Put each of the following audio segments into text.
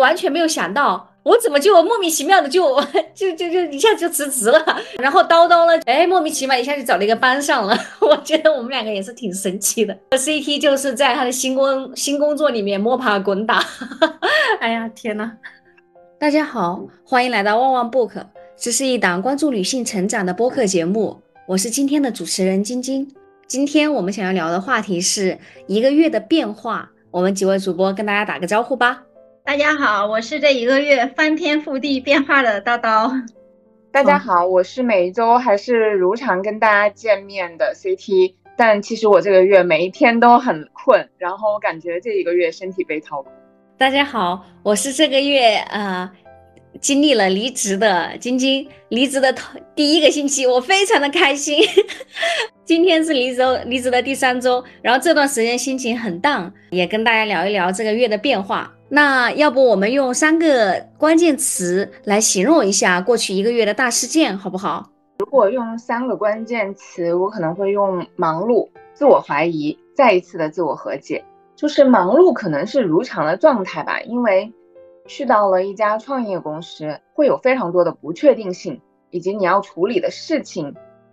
完全没有想到。我怎么就莫名其妙的就 就就就一下就辞职了，然后叨叨呢，哎，莫名其妙一下就找了一个班上了。我觉得我们两个也是挺神奇的。CT 就是在他的新工新工作里面摸爬滚打。哎呀，天呐！大家好，欢迎来到旺旺 book，这是一档关注女性成长的播客节目。我是今天的主持人晶晶。今天我们想要聊的话题是一个月的变化。我们几位主播跟大家打个招呼吧。大家好，我是这一个月翻天覆地变化的叨叨。大家好，我是每一周还是如常跟大家见面的 CT，但其实我这个月每一天都很困，然后我感觉这一个月身体被掏空。大家好，我是这个月啊经历了离职的晶晶，离职的头第一个星期，我非常的开心。今天是离职离职的第三周，然后这段时间心情很荡，也跟大家聊一聊这个月的变化。那要不我们用三个关键词来形容一下过去一个月的大事件，好不好？如果用三个关键词，我可能会用忙碌、自我怀疑、再一次的自我和解。就是忙碌可能是如常的状态吧，因为去到了一家创业公司，会有非常多的不确定性，以及你要处理的事情，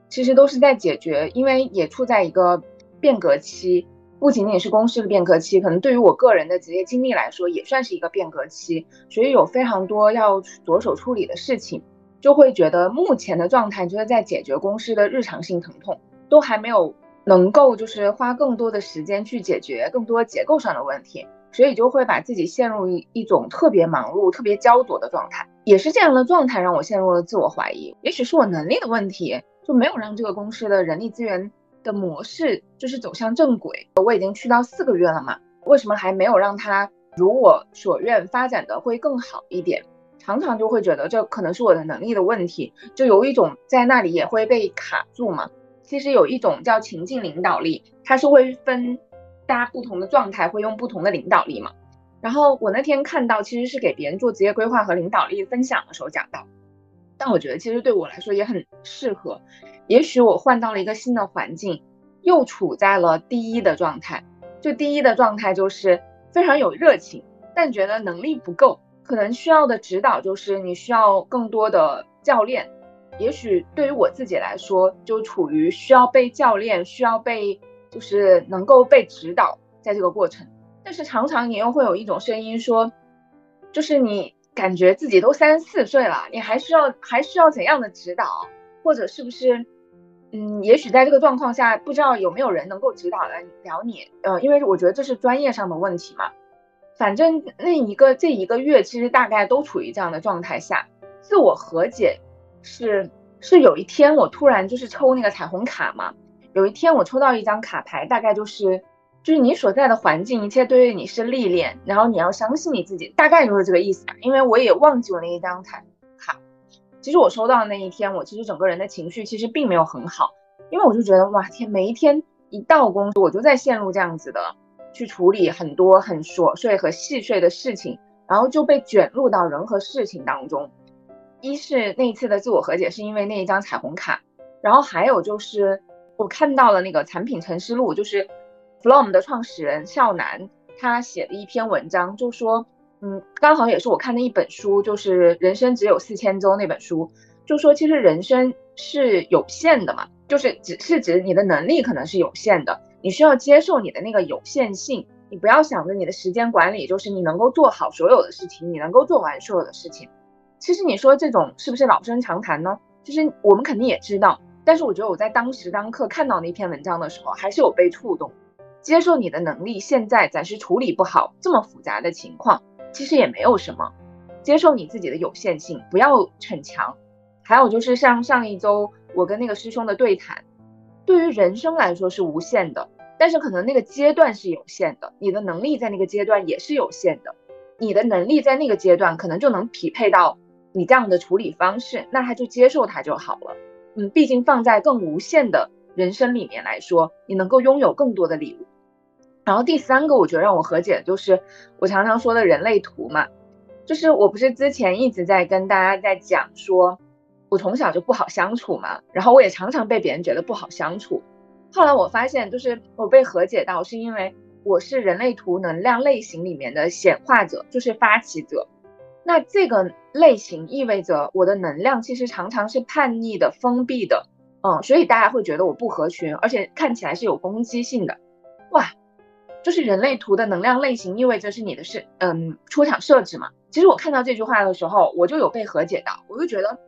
其实都是在解决，因为也处在一个变革期。不仅仅是公司的变革期，可能对于我个人的职业经历来说，也算是一个变革期，所以有非常多要着手处理的事情，就会觉得目前的状态就是在解决公司的日常性疼痛，都还没有能够就是花更多的时间去解决更多结构上的问题，所以就会把自己陷入一种特别忙碌、特别焦灼的状态。也是这样的状态让我陷入了自我怀疑，也许是我能力的问题，就没有让这个公司的人力资源。的模式就是走向正轨。我已经去到四个月了嘛，为什么还没有让他如我所愿发展的会更好一点？常常就会觉得这可能是我的能力的问题，就有一种在那里也会被卡住嘛。其实有一种叫情境领导力，它是会分大家不同的状态会用不同的领导力嘛。然后我那天看到其实是给别人做职业规划和领导力分享的时候讲到，但我觉得其实对我来说也很适合。也许我换到了一个新的环境，又处在了第一的状态。就第一的状态就是非常有热情，但觉得能力不够，可能需要的指导就是你需要更多的教练。也许对于我自己来说，就处于需要被教练，需要被就是能够被指导在这个过程。但是常常你又会有一种声音说，就是你感觉自己都三十四岁了，你还需要还需要怎样的指导，或者是不是？嗯，也许在这个状况下，不知道有没有人能够指导来聊你，呃，因为我觉得这是专业上的问题嘛。反正那一个这一个月，其实大概都处于这样的状态下。自我和解是是有一天我突然就是抽那个彩虹卡嘛，有一天我抽到一张卡牌，大概就是就是你所在的环境，一切对于你是历练，然后你要相信你自己，大概就是这个意思吧。因为我也忘记我那一张彩虹卡。其实我收到的那一天，我其实整个人的情绪其实并没有很好，因为我就觉得哇天，每一天一到公司，我就在陷入这样子的去处理很多很琐碎和细碎的事情，然后就被卷入到人和事情当中。一是那一次的自我和解是因为那一张彩虹卡，然后还有就是我看到了那个产品陈思路，就是 Flom 的创始人少南他写的一篇文章，就说。嗯，刚好也是我看的一本书，就是《人生只有四千周》那本书，就说其实人生是有限的嘛，就是只是指你的能力可能是有限的，你需要接受你的那个有限性，你不要想着你的时间管理就是你能够做好所有的事情，你能够做完所有的事情。其实你说这种是不是老生常谈呢？其实我们肯定也知道，但是我觉得我在当时当刻看到那篇文章的时候，还是有被触动。接受你的能力现在暂时处理不好这么复杂的情况。其实也没有什么，接受你自己的有限性，不要逞强。还有就是像上一周我跟那个师兄的对谈，对于人生来说是无限的，但是可能那个阶段是有限的，你的能力在那个阶段也是有限的，你的能力在那个阶段可能就能匹配到你这样的处理方式，那他就接受他就好了。嗯，毕竟放在更无限的人生里面来说，你能够拥有更多的礼物。然后第三个，我觉得让我和解的就是我常常说的人类图嘛，就是我不是之前一直在跟大家在讲说，我从小就不好相处嘛，然后我也常常被别人觉得不好相处。后来我发现，就是我被和解到，是因为我是人类图能量类型里面的显化者，就是发起者。那这个类型意味着我的能量其实常常是叛逆的、封闭的，嗯，所以大家会觉得我不合群，而且看起来是有攻击性的。哇，就是人类图的能量类型意味着是你的是嗯出场设置嘛？其实我看到这句话的时候，我就有被和解到，我就觉得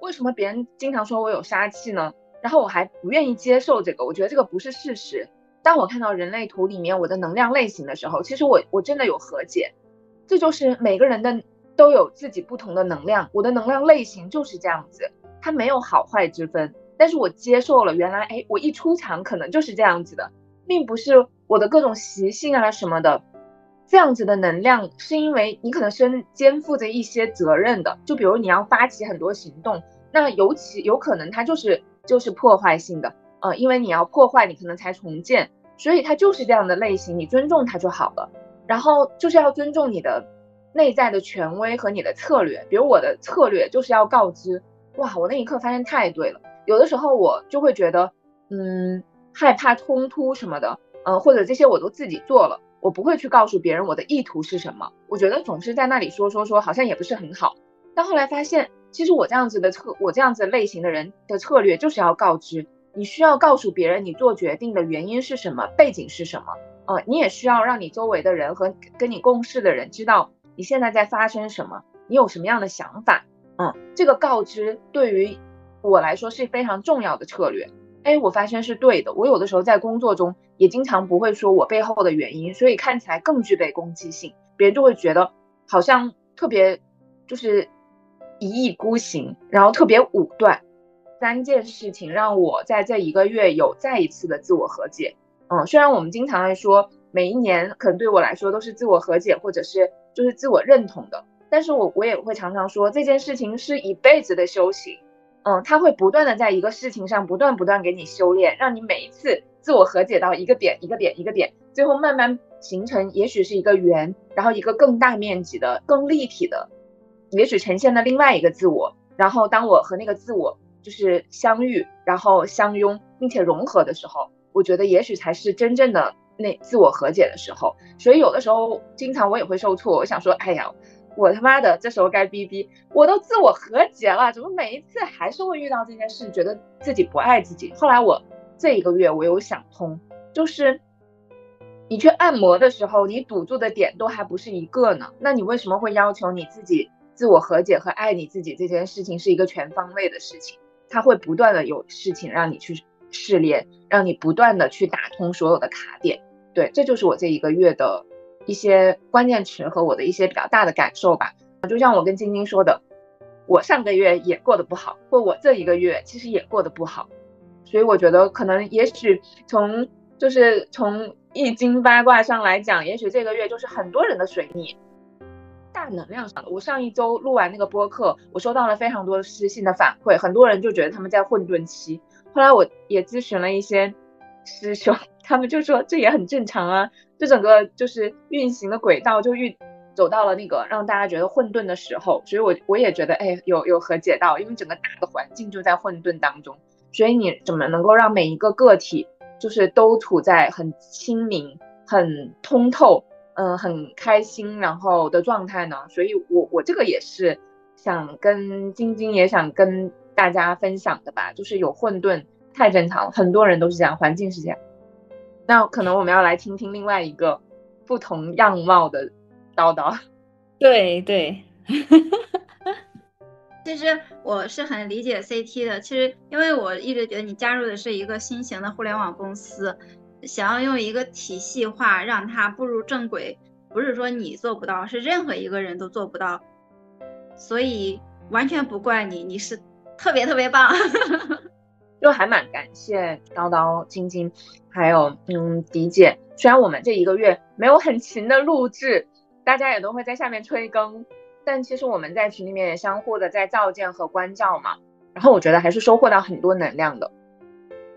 为什么别人经常说我有杀气呢？然后我还不愿意接受这个，我觉得这个不是事实。当我看到人类图里面我的能量类型的时候，其实我我真的有和解，这就是每个人的。都有自己不同的能量，我的能量类型就是这样子，它没有好坏之分。但是我接受了，原来哎，我一出场可能就是这样子的，并不是我的各种习性啊什么的，这样子的能量是因为你可能身肩负着一些责任的，就比如你要发起很多行动，那尤其有可能它就是就是破坏性的，呃，因为你要破坏，你可能才重建，所以它就是这样的类型，你尊重它就好了。然后就是要尊重你的。内在的权威和你的策略，比如我的策略就是要告知，哇，我那一刻发现太对了。有的时候我就会觉得，嗯，害怕冲突什么的，嗯，或者这些我都自己做了，我不会去告诉别人我的意图是什么。我觉得总是在那里说说说，好像也不是很好。但后来发现，其实我这样子的策，我这样子类型的人的策略就是要告知，你需要告诉别人你做决定的原因是什么，背景是什么，呃，你也需要让你周围的人和跟你共事的人知道。你现在在发生什么？你有什么样的想法？嗯，这个告知对于我来说是非常重要的策略。哎，我发现是对的。我有的时候在工作中也经常不会说我背后的原因，所以看起来更具备攻击性，别人就会觉得好像特别就是一意孤行，然后特别武断。三件事情让我在这一个月有再一次的自我和解。嗯，虽然我们经常来说每一年可能对我来说都是自我和解，或者是。就是自我认同的，但是我我也会常常说这件事情是一辈子的修行，嗯，他会不断的在一个事情上不断不断给你修炼，让你每一次自我和解到一个点一个点一个点，最后慢慢形成，也许是一个圆，然后一个更大面积的、更立体的，也许呈现了另外一个自我，然后当我和那个自我就是相遇，然后相拥，并且融合的时候，我觉得也许才是真正的。那自我和解的时候，所以有的时候经常我也会受挫。我想说，哎呀，我他妈的这时候该逼逼，我都自我和解了，怎么每一次还是会遇到这件事，觉得自己不爱自己？后来我这一个月我有想通，就是你去按摩的时候，你堵住的点都还不是一个呢，那你为什么会要求你自己自我和解和爱你自己这件事情是一个全方位的事情？它会不断的有事情让你去试炼，让你不断的去打通所有的卡点。对，这就是我这一个月的一些关键词和我的一些比较大的感受吧。就像我跟晶晶说的，我上个月也过得不好，或我这一个月其实也过得不好。所以我觉得可能也许从就是从易经八卦上来讲，也许这个月就是很多人的水逆，大能量上的。我上一周录完那个播客，我收到了非常多私信的反馈，很多人就觉得他们在混沌期。后来我也咨询了一些师兄。他们就说这也很正常啊，这整个就是运行的轨道就运走到了那个让大家觉得混沌的时候，所以我我也觉得哎有有和解到，因为整个大的环境就在混沌当中，所以你怎么能够让每一个个体就是都处在很清明、很通透、嗯很开心然后的状态呢？所以我我这个也是想跟晶晶也想跟大家分享的吧，就是有混沌太正常了，很多人都是这样，环境是这样。那可能我们要来听听另外一个不同样貌的叨叨。对对，其实我是很理解 CT 的。其实因为我一直觉得你加入的是一个新型的互联网公司，想要用一个体系化让它步入正轨，不是说你做不到，是任何一个人都做不到。所以完全不怪你，你是特别特别棒。就还蛮感谢叨叨、晶晶，还有嗯迪姐。虽然我们这一个月没有很勤的录制，大家也都会在下面催更，但其实我们在群里面也相互的在照见和关照嘛。然后我觉得还是收获到很多能量的。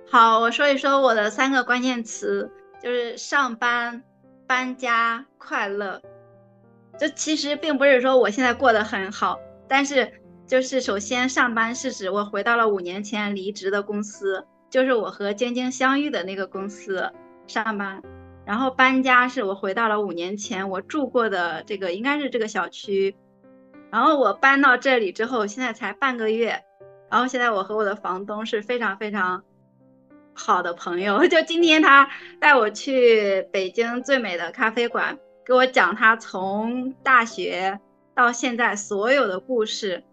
好，我说一说我的三个关键词，就是上班、搬家、快乐。这其实并不是说我现在过得很好，但是。就是首先上班是指我回到了五年前离职的公司，就是我和晶晶相遇的那个公司上班。然后搬家是我回到了五年前我住过的这个应该是这个小区，然后我搬到这里之后，现在才半个月，然后现在我和我的房东是非常非常好的朋友。就今天他带我去北京最美的咖啡馆，给我讲他从大学到现在所有的故事。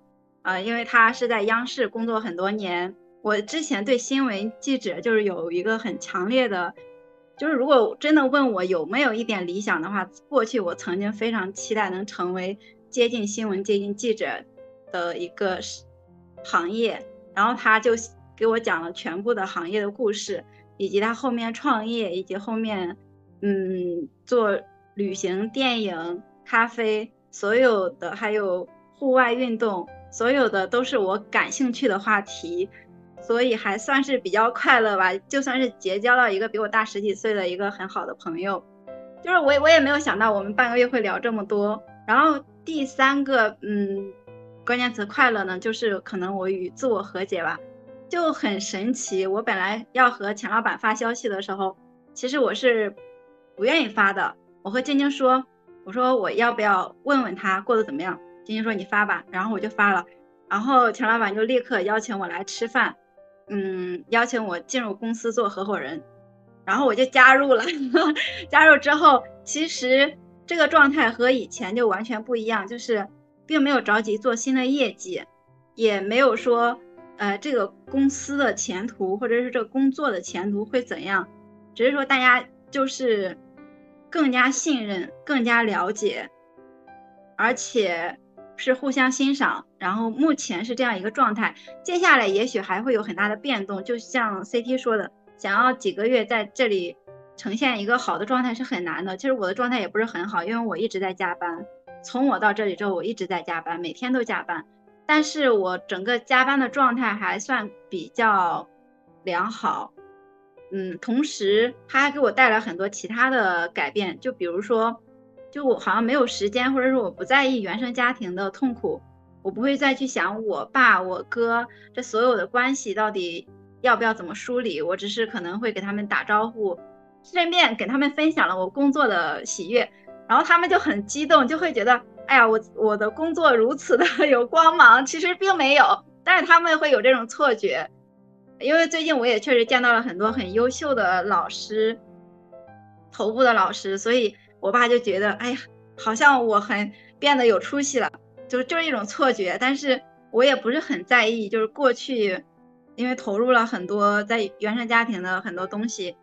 呃，因为他是在央视工作很多年，我之前对新闻记者就是有一个很强烈的，就是如果真的问我有没有一点理想的话，过去我曾经非常期待能成为接近新闻、接近记者的一个行业。然后他就给我讲了全部的行业的故事，以及他后面创业，以及后面嗯做旅行、电影、咖啡，所有的还有户外运动。所有的都是我感兴趣的话题，所以还算是比较快乐吧。就算是结交了一个比我大十几岁的一个很好的朋友，就是我我也没有想到我们半个月会聊这么多。然后第三个，嗯，关键词快乐呢，就是可能我与自我和解吧，就很神奇。我本来要和钱老板发消息的时候，其实我是不愿意发的。我和晶晶说，我说我要不要问问他过得怎么样。晶晶说你发吧，然后我就发了，然后钱老板就立刻邀请我来吃饭，嗯，邀请我进入公司做合伙人，然后我就加入了。加入之后，其实这个状态和以前就完全不一样，就是并没有着急做新的业绩，也没有说呃这个公司的前途或者是这个工作的前途会怎样，只是说大家就是更加信任，更加了解，而且。是互相欣赏，然后目前是这样一个状态，接下来也许还会有很大的变动。就像 CT 说的，想要几个月在这里呈现一个好的状态是很难的。其实我的状态也不是很好，因为我一直在加班。从我到这里之后，我一直在加班，每天都加班。但是我整个加班的状态还算比较良好，嗯，同时它还给我带来很多其他的改变，就比如说。就我好像没有时间，或者是我不在意原生家庭的痛苦，我不会再去想我爸、我哥这所有的关系到底要不要怎么梳理，我只是可能会给他们打招呼，顺便给他们分享了我工作的喜悦，然后他们就很激动，就会觉得，哎呀，我我的工作如此的 有光芒，其实并没有，但是他们会有这种错觉，因为最近我也确实见到了很多很优秀的老师，头部的老师，所以。我爸就觉得，哎呀，好像我很变得有出息了，就是就是一种错觉。但是我也不是很在意，就是过去，因为投入了很多在原生家庭的很多东西，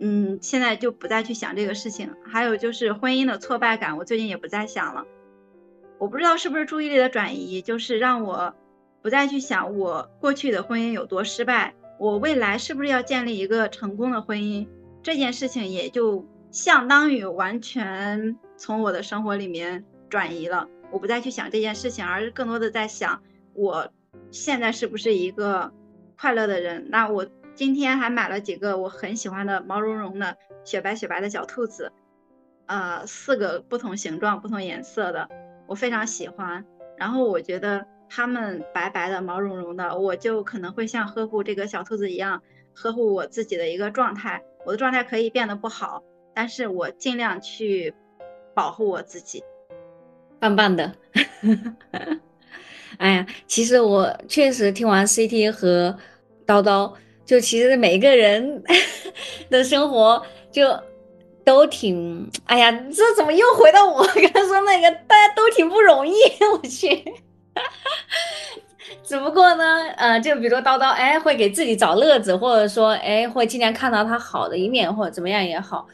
嗯，现在就不再去想这个事情。还有就是婚姻的挫败感，我最近也不再想了。我不知道是不是注意力的转移，就是让我不再去想我过去的婚姻有多失败，我未来是不是要建立一个成功的婚姻，这件事情也就。相当于完全从我的生活里面转移了，我不再去想这件事情，而是更多的在想我现在是不是一个快乐的人。那我今天还买了几个我很喜欢的毛茸茸的雪白雪白的小兔子，呃，四个不同形状、不同颜色的，我非常喜欢。然后我觉得它们白白的、毛茸茸的，我就可能会像呵护这个小兔子一样呵护我自己的一个状态。我的状态可以变得不好。但是我尽量去保护我自己，棒棒的。哎呀，其实我确实听完 CT 和叨叨，就其实每个人 的生活就都挺……哎呀，这怎么又回到我刚才说那个？大家都挺不容易，我去。只不过呢，呃，就比如说叨叨，哎，会给自己找乐子，或者说，哎，会尽量看到他好的一面，或者怎么样也好。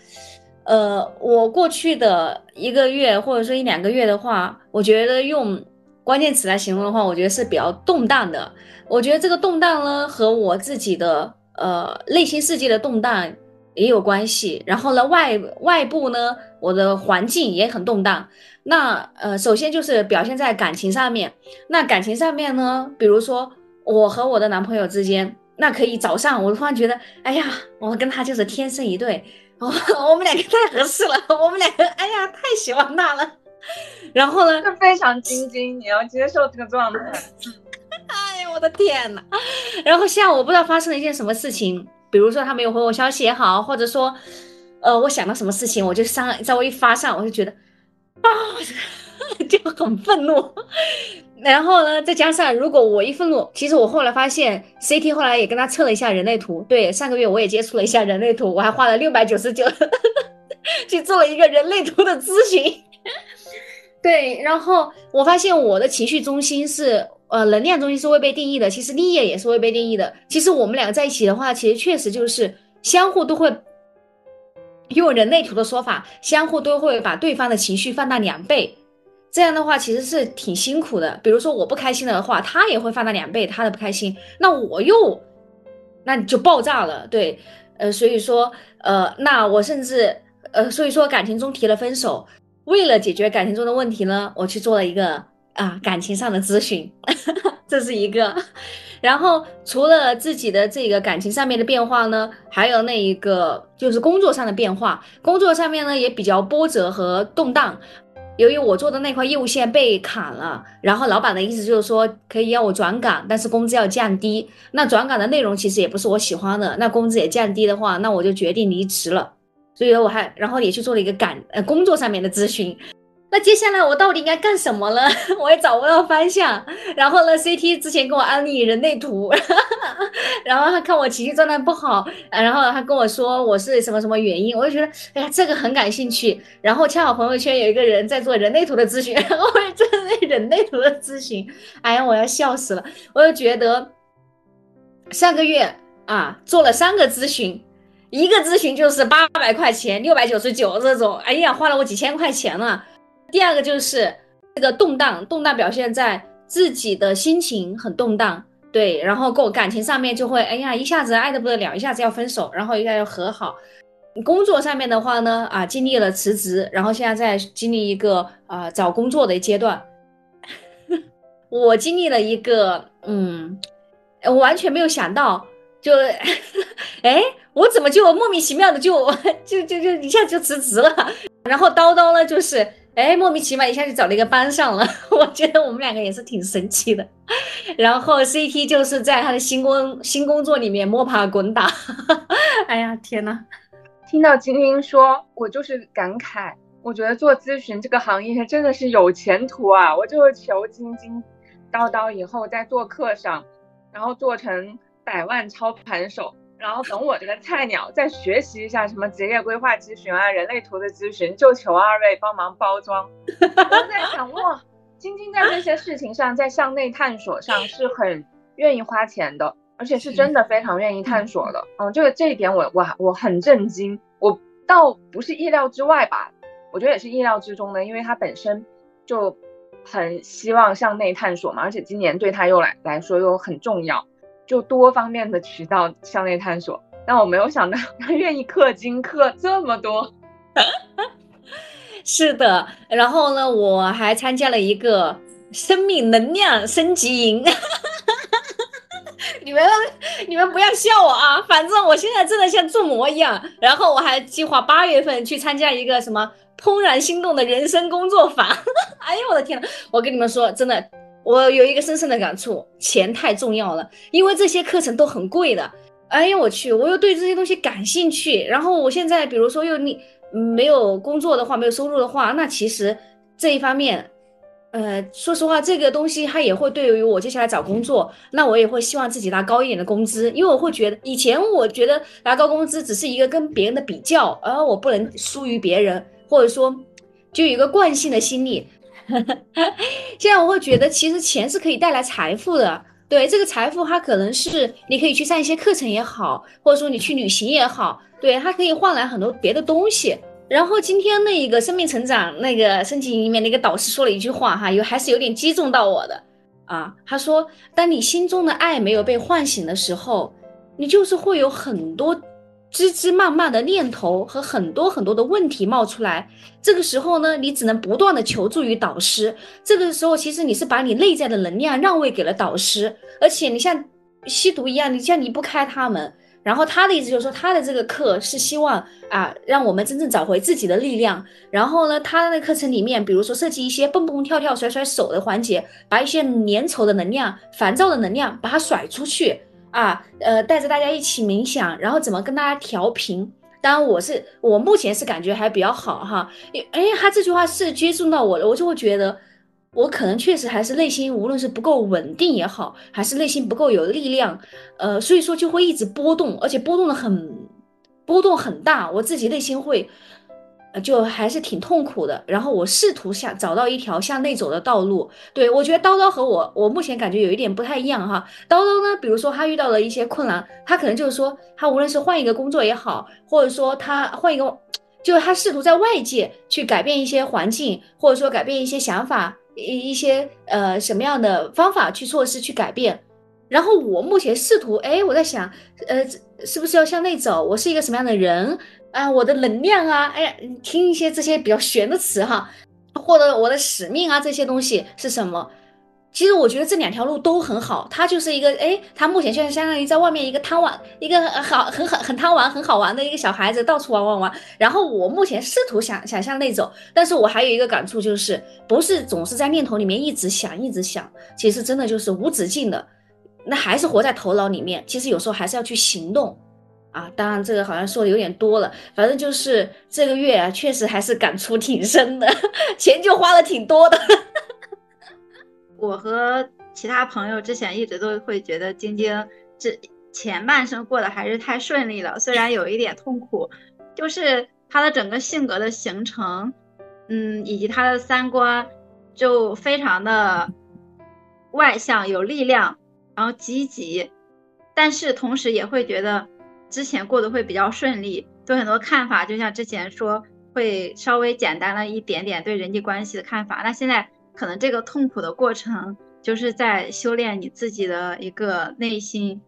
呃，我过去的一个月或者说一两个月的话，我觉得用关键词来形容的话，我觉得是比较动荡的。我觉得这个动荡呢，和我自己的呃内心世界的动荡也有关系。然后呢，外外部呢，我的环境也很动荡。那呃，首先就是表现在感情上面。那感情上面呢，比如说我和我的男朋友之间，那可以早上我突然觉得，哎呀，我跟他就是天生一对。哦，我们两个太合适了，我们两个，哎呀，太喜欢他了。然后呢，就非常晶晶，你要接受这个状态。哎呀，我的天呐。然后下午我不知道发生了一件什么事情，比如说他没有回我消息也好，或者说，呃，我想到什么事情，我就上稍微一发上，我就觉得，啊，就很愤怒。然后呢，再加上如果我一愤怒，其实我后来发现，CT 后来也跟他测了一下人类图。对，上个月我也接触了一下人类图，我还花了六百九十九 去做了一个人类图的咨询。对，然后我发现我的情绪中心是呃能量中心是未被定义的，其实立业也是未被定义的。其实我们两个在一起的话，其实确实就是相互都会用人类图的说法，相互都会把对方的情绪放大两倍。这样的话其实是挺辛苦的。比如说我不开心的话，他也会放大两倍他的不开心，那我又那你就爆炸了。对，呃，所以说，呃，那我甚至，呃，所以说感情中提了分手，为了解决感情中的问题呢，我去做了一个啊感情上的咨询，这是一个。然后除了自己的这个感情上面的变化呢，还有那一个就是工作上的变化，工作上面呢也比较波折和动荡。由于我做的那块业务线被砍了，然后老板的意思就是说可以要我转岗，但是工资要降低。那转岗的内容其实也不是我喜欢的，那工资也降低的话，那我就决定离职了。所以我还然后也去做了一个感呃工作上面的咨询。那接下来我到底应该干什么了？我也找不到方向。然后呢，CT 之前给我安利人类图，然后他看我情绪状态不好，然后他跟我说我是什么什么原因，我就觉得哎呀这个很感兴趣。然后恰好朋友圈有一个人在做人类图的咨询，然 后我也做那人类图的咨询，哎呀我要笑死了。我就觉得上个月啊做了三个咨询，一个咨询就是八百块钱，六百九十九这种，哎呀花了我几千块钱了。第二个就是这个动荡，动荡表现在自己的心情很动荡，对，然后过感情上面就会，哎呀，一下子爱的不得了，一下子要分手，然后一下要和好。工作上面的话呢，啊，经历了辞职，然后现在在经历一个啊找工作的阶段。我经历了一个，嗯，我完全没有想到，就，哎，我怎么就莫名其妙的就 就就就一下就辞职了？然后叨叨呢，就是。哎，莫名其妙一下就找了一个班上了，我觉得我们两个也是挺神奇的。然后 CT 就是在他的新工新工作里面摸爬滚打。哎呀，天呐，听到晶晶说，我就是感慨，我觉得做咨询这个行业真的是有前途啊！我就求晶晶叨叨以后在做课上，然后做成百万操盘手。然后等我这个菜鸟再学习一下什么职业规划咨询啊、人类图的咨询，就求二位帮忙包装。我在想，哇，晶晶在这些事情上，在向内探索上是很愿意花钱的，而且是真的非常愿意探索的。嗯，这个这一点我我我很震惊，我倒不是意料之外吧，我觉得也是意料之中的，因为他本身就很希望向内探索嘛，而且今年对他又来来说又很重要。就多方面的渠道向内探索，但我没有想到他愿意氪金氪这么多。是的，然后呢，我还参加了一个生命能量升级营。你们你们不要笑我啊！反正我现在真的像做魔一样。然后我还计划八月份去参加一个什么怦然心动的人生工作坊。哎呦我的天呐，我跟你们说，真的。我有一个深深的感触，钱太重要了，因为这些课程都很贵的。哎呀，我去，我又对这些东西感兴趣。然后我现在，比如说又你没有工作的话，没有收入的话，那其实这一方面，呃，说实话，这个东西它也会对于我接下来找工作，那我也会希望自己拿高一点的工资，因为我会觉得以前我觉得拿高工资只是一个跟别人的比较，而我不能输于别人，或者说就有一个惯性的心理。现在我会觉得，其实钱是可以带来财富的。对这个财富，它可能是你可以去上一些课程也好，或者说你去旅行也好，对它可以换来很多别的东西。然后今天那一个生命成长那个升级里面那个导师说了一句话哈，有还是有点击中到我的啊。他说，当你心中的爱没有被唤醒的时候，你就是会有很多。枝枝蔓蔓的念头和很多很多的问题冒出来，这个时候呢，你只能不断的求助于导师。这个时候，其实你是把你内在的能量让位给了导师，而且你像吸毒一样，你像离不开他们。然后他的意思就是说，他的这个课是希望啊，让我们真正找回自己的力量。然后呢，他的课程里面，比如说设计一些蹦蹦跳跳、甩甩手的环节，把一些粘稠的能量、烦躁的能量把它甩出去。啊，呃，带着大家一起冥想，然后怎么跟大家调频？当然我是我目前是感觉还比较好哈。哎，他这句话是接触到我了，我就会觉得我可能确实还是内心无论是不够稳定也好，还是内心不够有力量，呃，所以说就会一直波动，而且波动的很波动很大，我自己内心会。就还是挺痛苦的，然后我试图想找到一条向内走的道路。对我觉得叨叨和我，我目前感觉有一点不太一样哈。叨叨呢，比如说他遇到了一些困难，他可能就是说，他无论是换一个工作也好，或者说他换一个，就是他试图在外界去改变一些环境，或者说改变一些想法，一一些呃什么样的方法去措施去改变。然后我目前试图，哎，我在想，呃，是不是要向内走？我是一个什么样的人？啊，我的能量啊，哎呀，听一些这些比较玄的词哈，或者我的使命啊，这些东西是什么？其实我觉得这两条路都很好。他就是一个，哎，他目前现在相当于在外面一个贪玩，一个好很很很贪玩很好玩的一个小孩子，到处玩玩玩。然后我目前试图想想向内走，但是我还有一个感触就是，不是总是在念头里面一直想一直想，其实真的就是无止境的，那还是活在头脑里面。其实有时候还是要去行动。啊，当然这个好像说的有点多了，反正就是这个月啊，确实还是感触挺深的，钱就花了挺多的。我和其他朋友之前一直都会觉得晶晶这前半生过得还是太顺利了，虽然有一点痛苦，就是她的整个性格的形成，嗯，以及她的三观就非常的外向、有力量，然后积极，但是同时也会觉得。之前过得会比较顺利，对很多看法，就像之前说会稍微简单了一点点对人际关系的看法。那现在可能这个痛苦的过程，就是在修炼你自己的一个内心。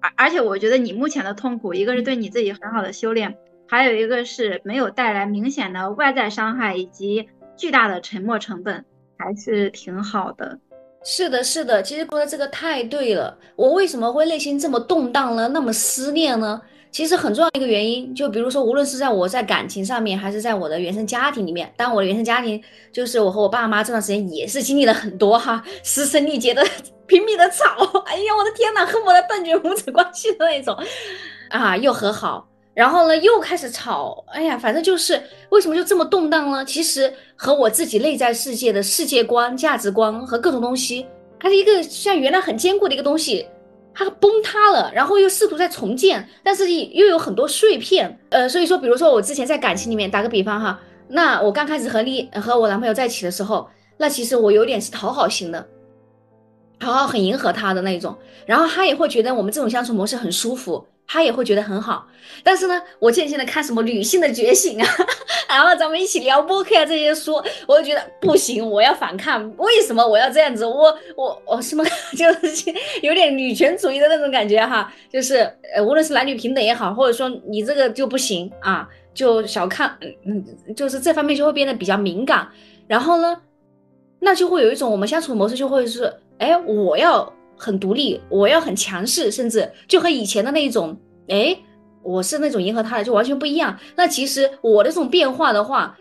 而而且我觉得你目前的痛苦，一个是对你自己很好的修炼，还有一个是没有带来明显的外在伤害以及巨大的沉没成本，还是挺好的。是的，是的，其实说的这个太对了。我为什么会内心这么动荡呢？那么思念呢？其实很重要一个原因，就比如说，无论是在我在感情上面，还是在我的原生家庭里面，当我的原生家庭就是我和我爸妈这段时间也是经历了很多哈，嘶声力竭的 拼命的吵，哎呀，我的天呐，恨不得断绝母子关系的那种，啊，又和好。然后呢，又开始吵，哎呀，反正就是为什么就这么动荡呢？其实和我自己内在世界的世界观、价值观和各种东西，它是一个像原来很坚固的一个东西，它崩塌了，然后又试图再重建，但是又有很多碎片。呃，所以说，比如说我之前在感情里面，打个比方哈，那我刚开始和你和我男朋友在一起的时候，那其实我有点是讨好型的，讨好很迎合他的那一种，然后他也会觉得我们这种相处模式很舒服。他也会觉得很好，但是呢，我渐渐的看什么女性的觉醒啊，然后咱们一起聊播客啊这些书，我就觉得不行，我要反抗。为什么我要这样子？我我我什么 就是有点女权主义的那种感觉哈，就是呃，无论是男女平等也好，或者说你这个就不行啊，就小看，嗯，就是这方面就会变得比较敏感。然后呢，那就会有一种我们相处模式就会是，哎，我要。很独立，我要很强势，甚至就和以前的那一种，哎，我是那种迎合他的，就完全不一样。那其实我的这种变化的话，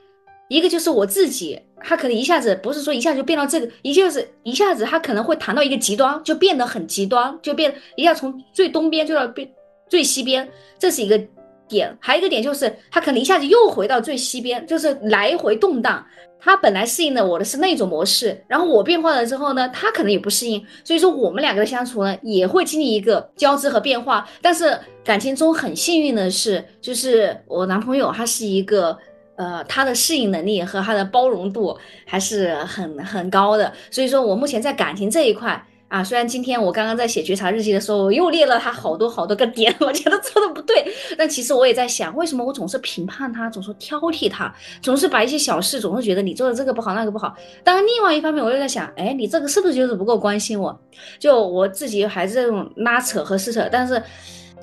一个就是我自己，他可能一下子不是说一下就变到这个，一下子一下子他可能会谈到一个极端，就变得很极端，就变一下从最东边就到变最西边，这是一个点。还有一个点就是他可能一下子又回到最西边，就是来回动荡。他本来适应的我的是那种模式，然后我变化了之后呢，他可能也不适应，所以说我们两个的相处呢也会经历一个交织和变化。但是感情中很幸运的是，就是我男朋友他是一个，呃，他的适应能力和他的包容度还是很很高的，所以说我目前在感情这一块。啊，虽然今天我刚刚在写觉察日记的时候，我又列了他好多好多个点，我觉得做的不对，但其实我也在想，为什么我总是评判他，总是挑剔他，总是把一些小事总是觉得你做的这个不好，那个不好。当然，另外一方面我又在想，哎，你这个是不是就是不够关心我？就我自己还是这种拉扯和撕扯，但是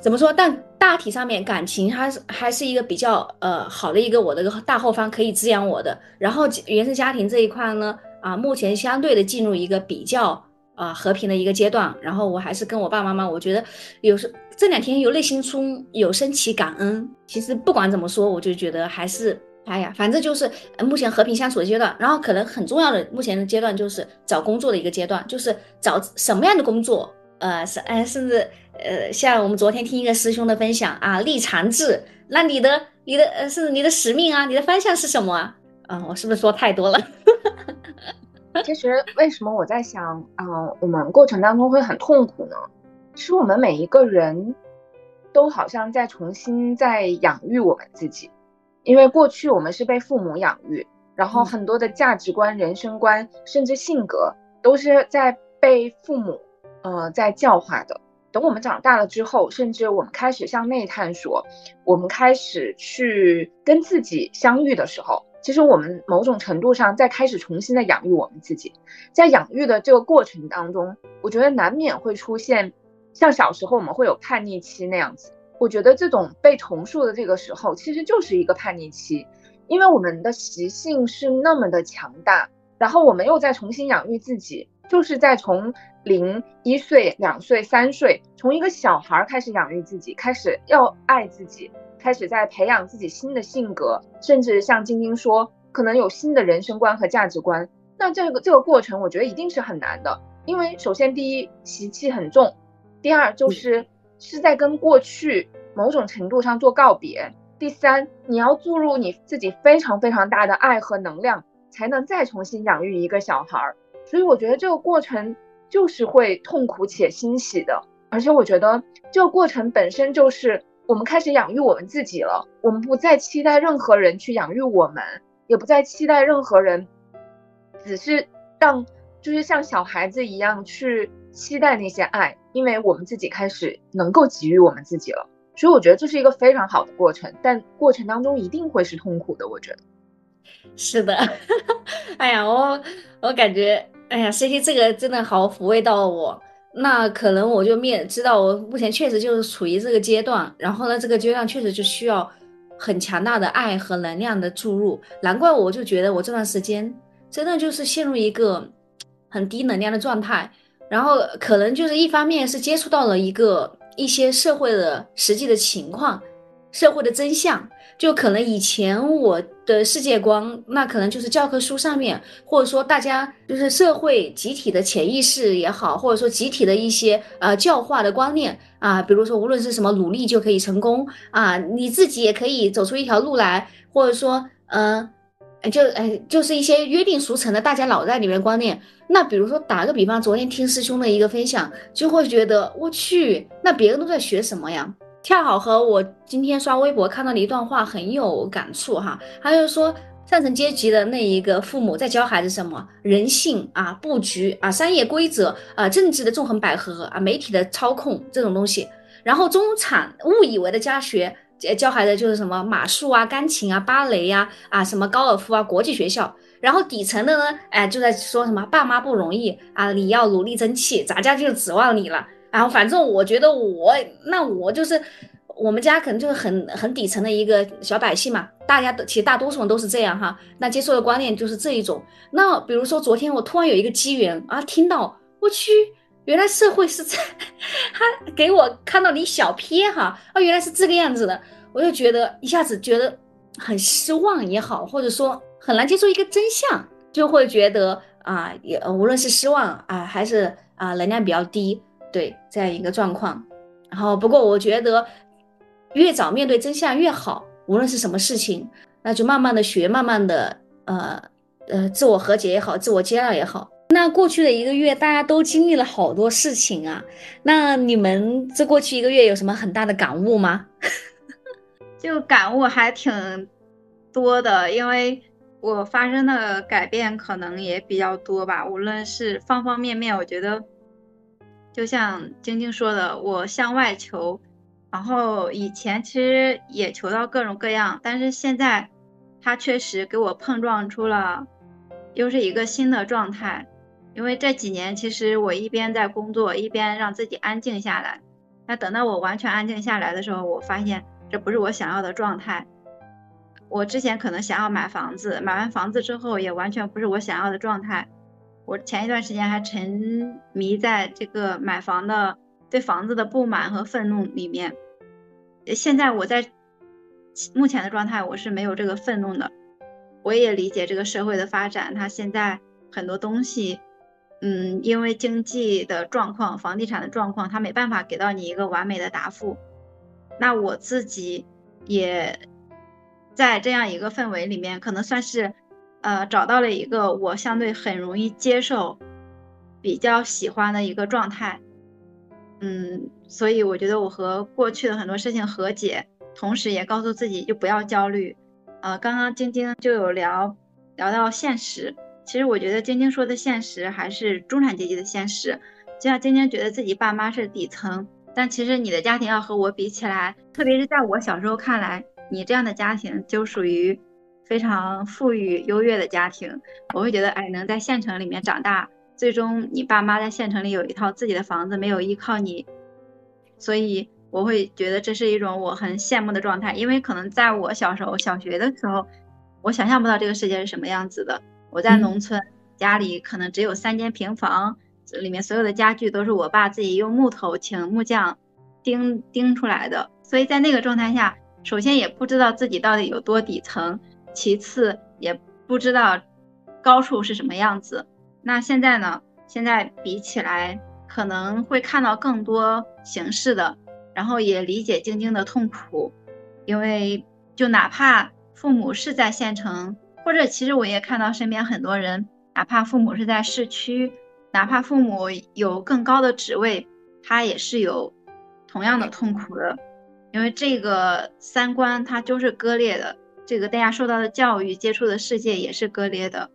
怎么说？但大体上面感情还是还是一个比较呃好的一个我的个大后方可以滋养我的。然后原生家庭这一块呢，啊，目前相对的进入一个比较。啊，和平的一个阶段，然后我还是跟我爸爸妈妈，我觉得有时这两天有内心中有升起感恩。其实不管怎么说，我就觉得还是，哎呀，反正就是目前和平相处的阶段。然后可能很重要的目前的阶段就是找工作的一个阶段，就是找什么样的工作，呃，甚甚至呃，像我们昨天听一个师兄的分享啊，立长志，那你的你的呃是你的使命啊，你的方向是什么啊？啊，我是不是说太多了？其实为什么我在想，嗯，我们过程当中会很痛苦呢？是我们每一个人都好像在重新在养育我们自己，因为过去我们是被父母养育，然后很多的价值观、人生观，甚至性格都是在被父母呃在教化的。等我们长大了之后，甚至我们开始向内探索，我们开始去跟自己相遇的时候，其实我们某种程度上在开始重新的养育我们自己。在养育的这个过程当中，我觉得难免会出现像小时候我们会有叛逆期那样子。我觉得这种被重塑的这个时候，其实就是一个叛逆期，因为我们的习性是那么的强大，然后我们又在重新养育自己。就是在从零一岁、两岁、三岁，从一个小孩开始养育自己，开始要爱自己，开始在培养自己新的性格，甚至像晶晶说，可能有新的人生观和价值观。那这个这个过程，我觉得一定是很难的，因为首先第一习气很重，第二就是是在跟过去某种程度上做告别，第三你要注入你自己非常非常大的爱和能量，才能再重新养育一个小孩儿。所以我觉得这个过程就是会痛苦且欣喜的，而且我觉得这个过程本身就是我们开始养育我们自己了。我们不再期待任何人去养育我们，也不再期待任何人，只是让就是像小孩子一样去期待那些爱，因为我们自己开始能够给予我们自己了。所以我觉得这是一个非常好的过程，但过程当中一定会是痛苦的。我觉得是的，哎呀，我我感觉。哎呀，C T 这个真的好抚慰到我。那可能我就面知道，我目前确实就是处于这个阶段。然后呢，这个阶段确实就需要很强大的爱和能量的注入。难怪我就觉得我这段时间真的就是陷入一个很低能量的状态。然后可能就是一方面是接触到了一个一些社会的实际的情况。社会的真相，就可能以前我的世界观，那可能就是教科书上面，或者说大家就是社会集体的潜意识也好，或者说集体的一些呃教化的观念啊，比如说无论是什么努力就可以成功啊，你自己也可以走出一条路来，或者说嗯，就哎就是一些约定俗成的大家脑袋里面观念。那比如说打个比方，昨天听师兄的一个分享，就会觉得我去，那别人都在学什么呀？恰好和我今天刷微博看到的一段话很有感触哈，他就说上层阶级的那一个父母在教孩子什么人性啊、布局啊、商业规则啊、政治的纵横捭阖啊、媒体的操控这种东西，然后中产误以为的家学教孩子就是什么马术啊、钢琴啊、芭蕾呀啊、什么高尔夫啊、国际学校，然后底层的呢，哎就在说什么爸妈不容易啊，你要努力争气，咱家就指望你了。然后反正我觉得我那我就是我们家可能就是很很底层的一个小百姓嘛，大家都其实大多数人都是这样哈。那接受的观念就是这一种。那比如说昨天我突然有一个机缘啊，听到我去，原来社会是这，他给我看到你小瞥哈啊，原来是这个样子的，我就觉得一下子觉得很失望也好，或者说很难接受一个真相，就会觉得啊也无论是失望啊还是啊能量比较低。对这样一个状况，然后不过我觉得越早面对真相越好，无论是什么事情，那就慢慢的学，慢慢的呃呃自我和解也好，自我接纳也好。那过去的一个月，大家都经历了好多事情啊，那你们这过去一个月有什么很大的感悟吗？就感悟还挺多的，因为我发生的改变可能也比较多吧，无论是方方面面，我觉得。就像晶晶说的，我向外求，然后以前其实也求到各种各样，但是现在，它确实给我碰撞出了，又是一个新的状态。因为这几年其实我一边在工作，一边让自己安静下来。那等到我完全安静下来的时候，我发现这不是我想要的状态。我之前可能想要买房子，买完房子之后也完全不是我想要的状态。我前一段时间还沉迷在这个买房的对房子的不满和愤怒里面，现在我在目前的状态我是没有这个愤怒的。我也理解这个社会的发展，它现在很多东西，嗯，因为经济的状况、房地产的状况，它没办法给到你一个完美的答复。那我自己也在这样一个氛围里面，可能算是呃找到了一个我相对很容易接受、比较喜欢的一个状态。嗯，所以我觉得我和过去的很多事情和解，同时也告诉自己就不要焦虑。呃，刚刚晶晶就有聊聊到现实，其实我觉得晶晶说的现实还是中产阶级的现实。就像晶晶觉得自己爸妈是底层，但其实你的家庭要和我比起来，特别是在我小时候看来，你这样的家庭就属于非常富裕优越的家庭。我会觉得，哎，能在县城里面长大。最终，你爸妈在县城里有一套自己的房子，没有依靠你，所以我会觉得这是一种我很羡慕的状态。因为可能在我小时候小学的时候，我想象不到这个世界是什么样子的。我在农村，家里可能只有三间平房，里面所有的家具都是我爸自己用木头请木匠钉钉出来的。所以在那个状态下，首先也不知道自己到底有多底层，其次也不知道高处是什么样子。那现在呢？现在比起来，可能会看到更多形式的，然后也理解晶晶的痛苦，因为就哪怕父母是在县城，或者其实我也看到身边很多人，哪怕父母是在市区，哪怕父母有更高的职位，他也是有同样的痛苦的，因为这个三观它就是割裂的，这个大家受到的教育、接触的世界也是割裂的。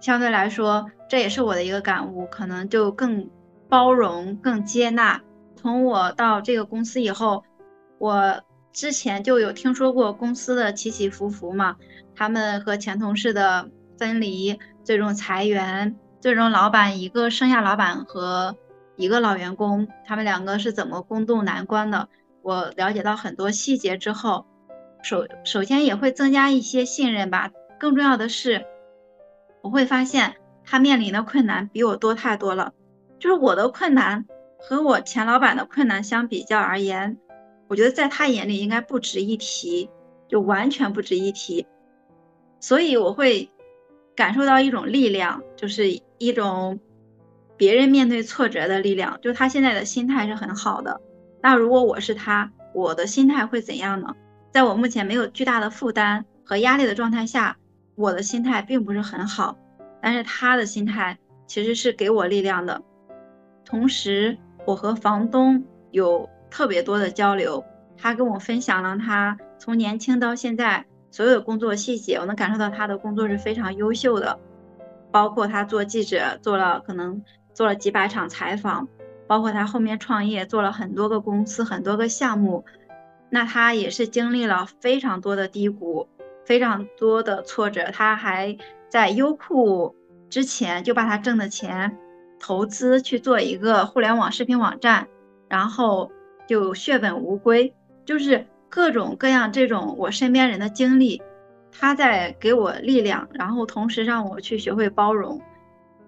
相对来说，这也是我的一个感悟，可能就更包容、更接纳。从我到这个公司以后，我之前就有听说过公司的起起伏伏嘛，他们和前同事的分离，最终裁员，最终老板一个剩下老板和一个老员工，他们两个是怎么共度难关的？我了解到很多细节之后，首首先也会增加一些信任吧。更重要的是。我会发现他面临的困难比我多太多了，就是我的困难和我前老板的困难相比较而言，我觉得在他眼里应该不值一提，就完全不值一提。所以我会感受到一种力量，就是一种别人面对挫折的力量。就他现在的心态是很好的，那如果我是他，我的心态会怎样呢？在我目前没有巨大的负担和压力的状态下。我的心态并不是很好，但是他的心态其实是给我力量的。同时，我和房东有特别多的交流，他跟我分享了他从年轻到现在所有的工作细节，我能感受到他的工作是非常优秀的。包括他做记者做了可能做了几百场采访，包括他后面创业做了很多个公司很多个项目，那他也是经历了非常多的低谷。非常多的挫折，他还在优酷之前就把他挣的钱投资去做一个互联网视频网站，然后就血本无归，就是各种各样这种我身边人的经历，他在给我力量，然后同时让我去学会包容。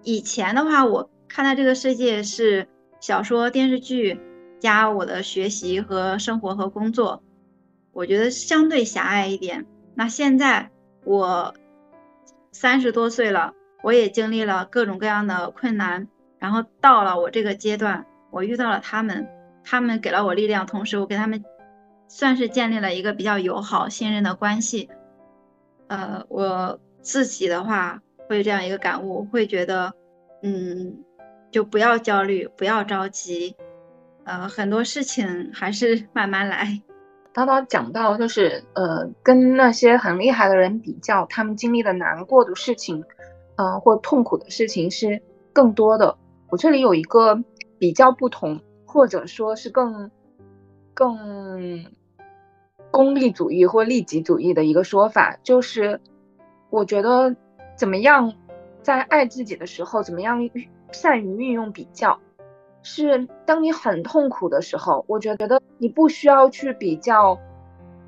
以前的话，我看待这个世界是小说、电视剧加我的学习和生活和工作，我觉得相对狭隘一点。那现在我三十多岁了，我也经历了各种各样的困难，然后到了我这个阶段，我遇到了他们，他们给了我力量，同时我跟他们算是建立了一个比较友好、信任的关系。呃，我自己的话会有这样一个感悟，会觉得，嗯，就不要焦虑，不要着急，呃，很多事情还是慢慢来。叨叨讲到，就是呃，跟那些很厉害的人比较，他们经历的难过的事情，呃，或痛苦的事情是更多的。我这里有一个比较不同，或者说是更更功利主义或利己主义的一个说法，就是我觉得怎么样在爱自己的时候，怎么样善于运用比较。是当你很痛苦的时候，我觉得你不需要去比较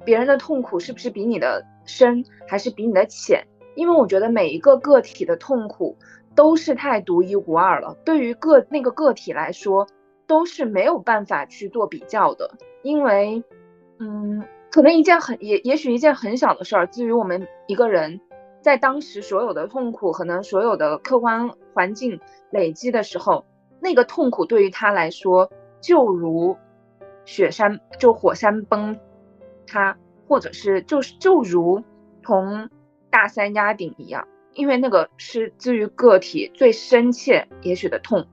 别人的痛苦是不是比你的深，还是比你的浅，因为我觉得每一个个体的痛苦都是太独一无二了。对于个那个个体来说，都是没有办法去做比较的，因为，嗯，可能一件很也也许一件很小的事儿，至于我们一个人在当时所有的痛苦，可能所有的客观环境累积的时候。那个痛苦对于他来说，就如雪山就火山崩塌，或者是就是就如同大山压顶一样，因为那个是至于个体最深切也许的痛。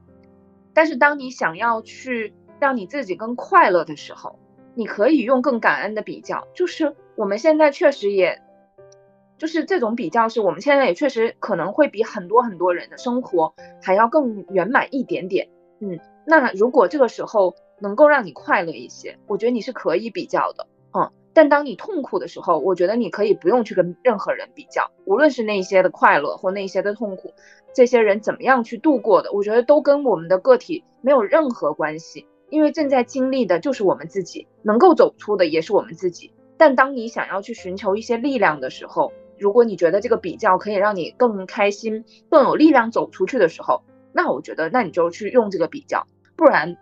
但是当你想要去让你自己更快乐的时候，你可以用更感恩的比较，就是我们现在确实也，就是这种比较是我们现在也确实可能会比很多很多人的生活还要更圆满一点点。嗯，那如果这个时候能够让你快乐一些，我觉得你是可以比较的。嗯，但当你痛苦的时候，我觉得你可以不用去跟任何人比较，无论是那些的快乐或那些的痛苦，这些人怎么样去度过的，我觉得都跟我们的个体没有任何关系。因为正在经历的就是我们自己，能够走出的也是我们自己。但当你想要去寻求一些力量的时候，如果你觉得这个比较可以让你更开心、更有力量走出去的时候，那我觉得那你就去用这个比较。不然，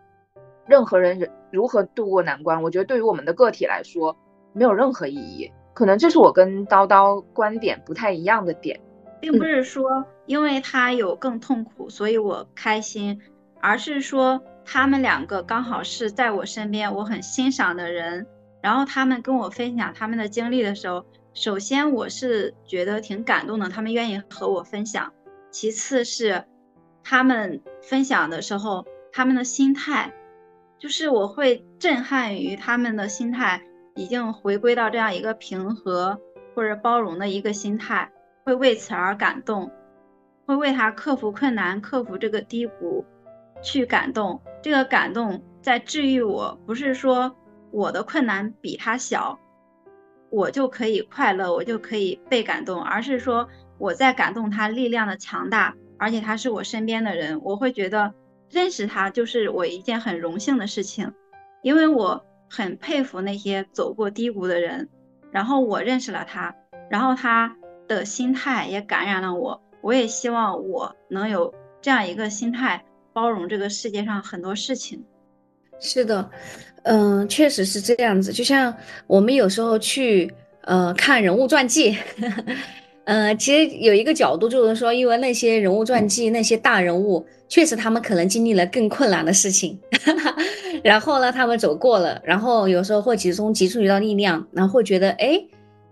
任何人如何度过难关，我觉得对于我们的个体来说没有任何意义。可能这是我跟叨叨观点不太一样的点，并不是说因为他有更痛苦，所以我开心，而是说。他们两个刚好是在我身边，我很欣赏的人。然后他们跟我分享他们的经历的时候，首先我是觉得挺感动的，他们愿意和我分享。其次是他们分享的时候，他们的心态，就是我会震撼于他们的心态已经回归到这样一个平和或者包容的一个心态，会为此而感动，会为他克服困难、克服这个低谷。去感动，这个感动在治愈我，不是说我的困难比他小，我就可以快乐，我就可以被感动，而是说我在感动他力量的强大，而且他是我身边的人，我会觉得认识他就是我一件很荣幸的事情，因为我很佩服那些走过低谷的人，然后我认识了他，然后他的心态也感染了我，我也希望我能有这样一个心态。包容这个世界上很多事情，是的，嗯，确实是这样子。就像我们有时候去呃看人物传记，嗯，其实有一个角度就是说，因为那些人物传记那些大人物，确实他们可能经历了更困难的事情，然后呢，他们走过了，然后有时候会集中集中一道力量，然后会觉得，哎，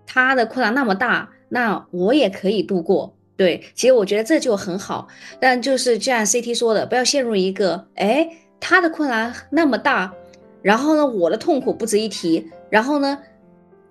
他的困难那么大，那我也可以度过。对，其实我觉得这就很好，但就是就像 CT 说的，不要陷入一个，哎，他的困难那么大，然后呢，我的痛苦不值一提，然后呢，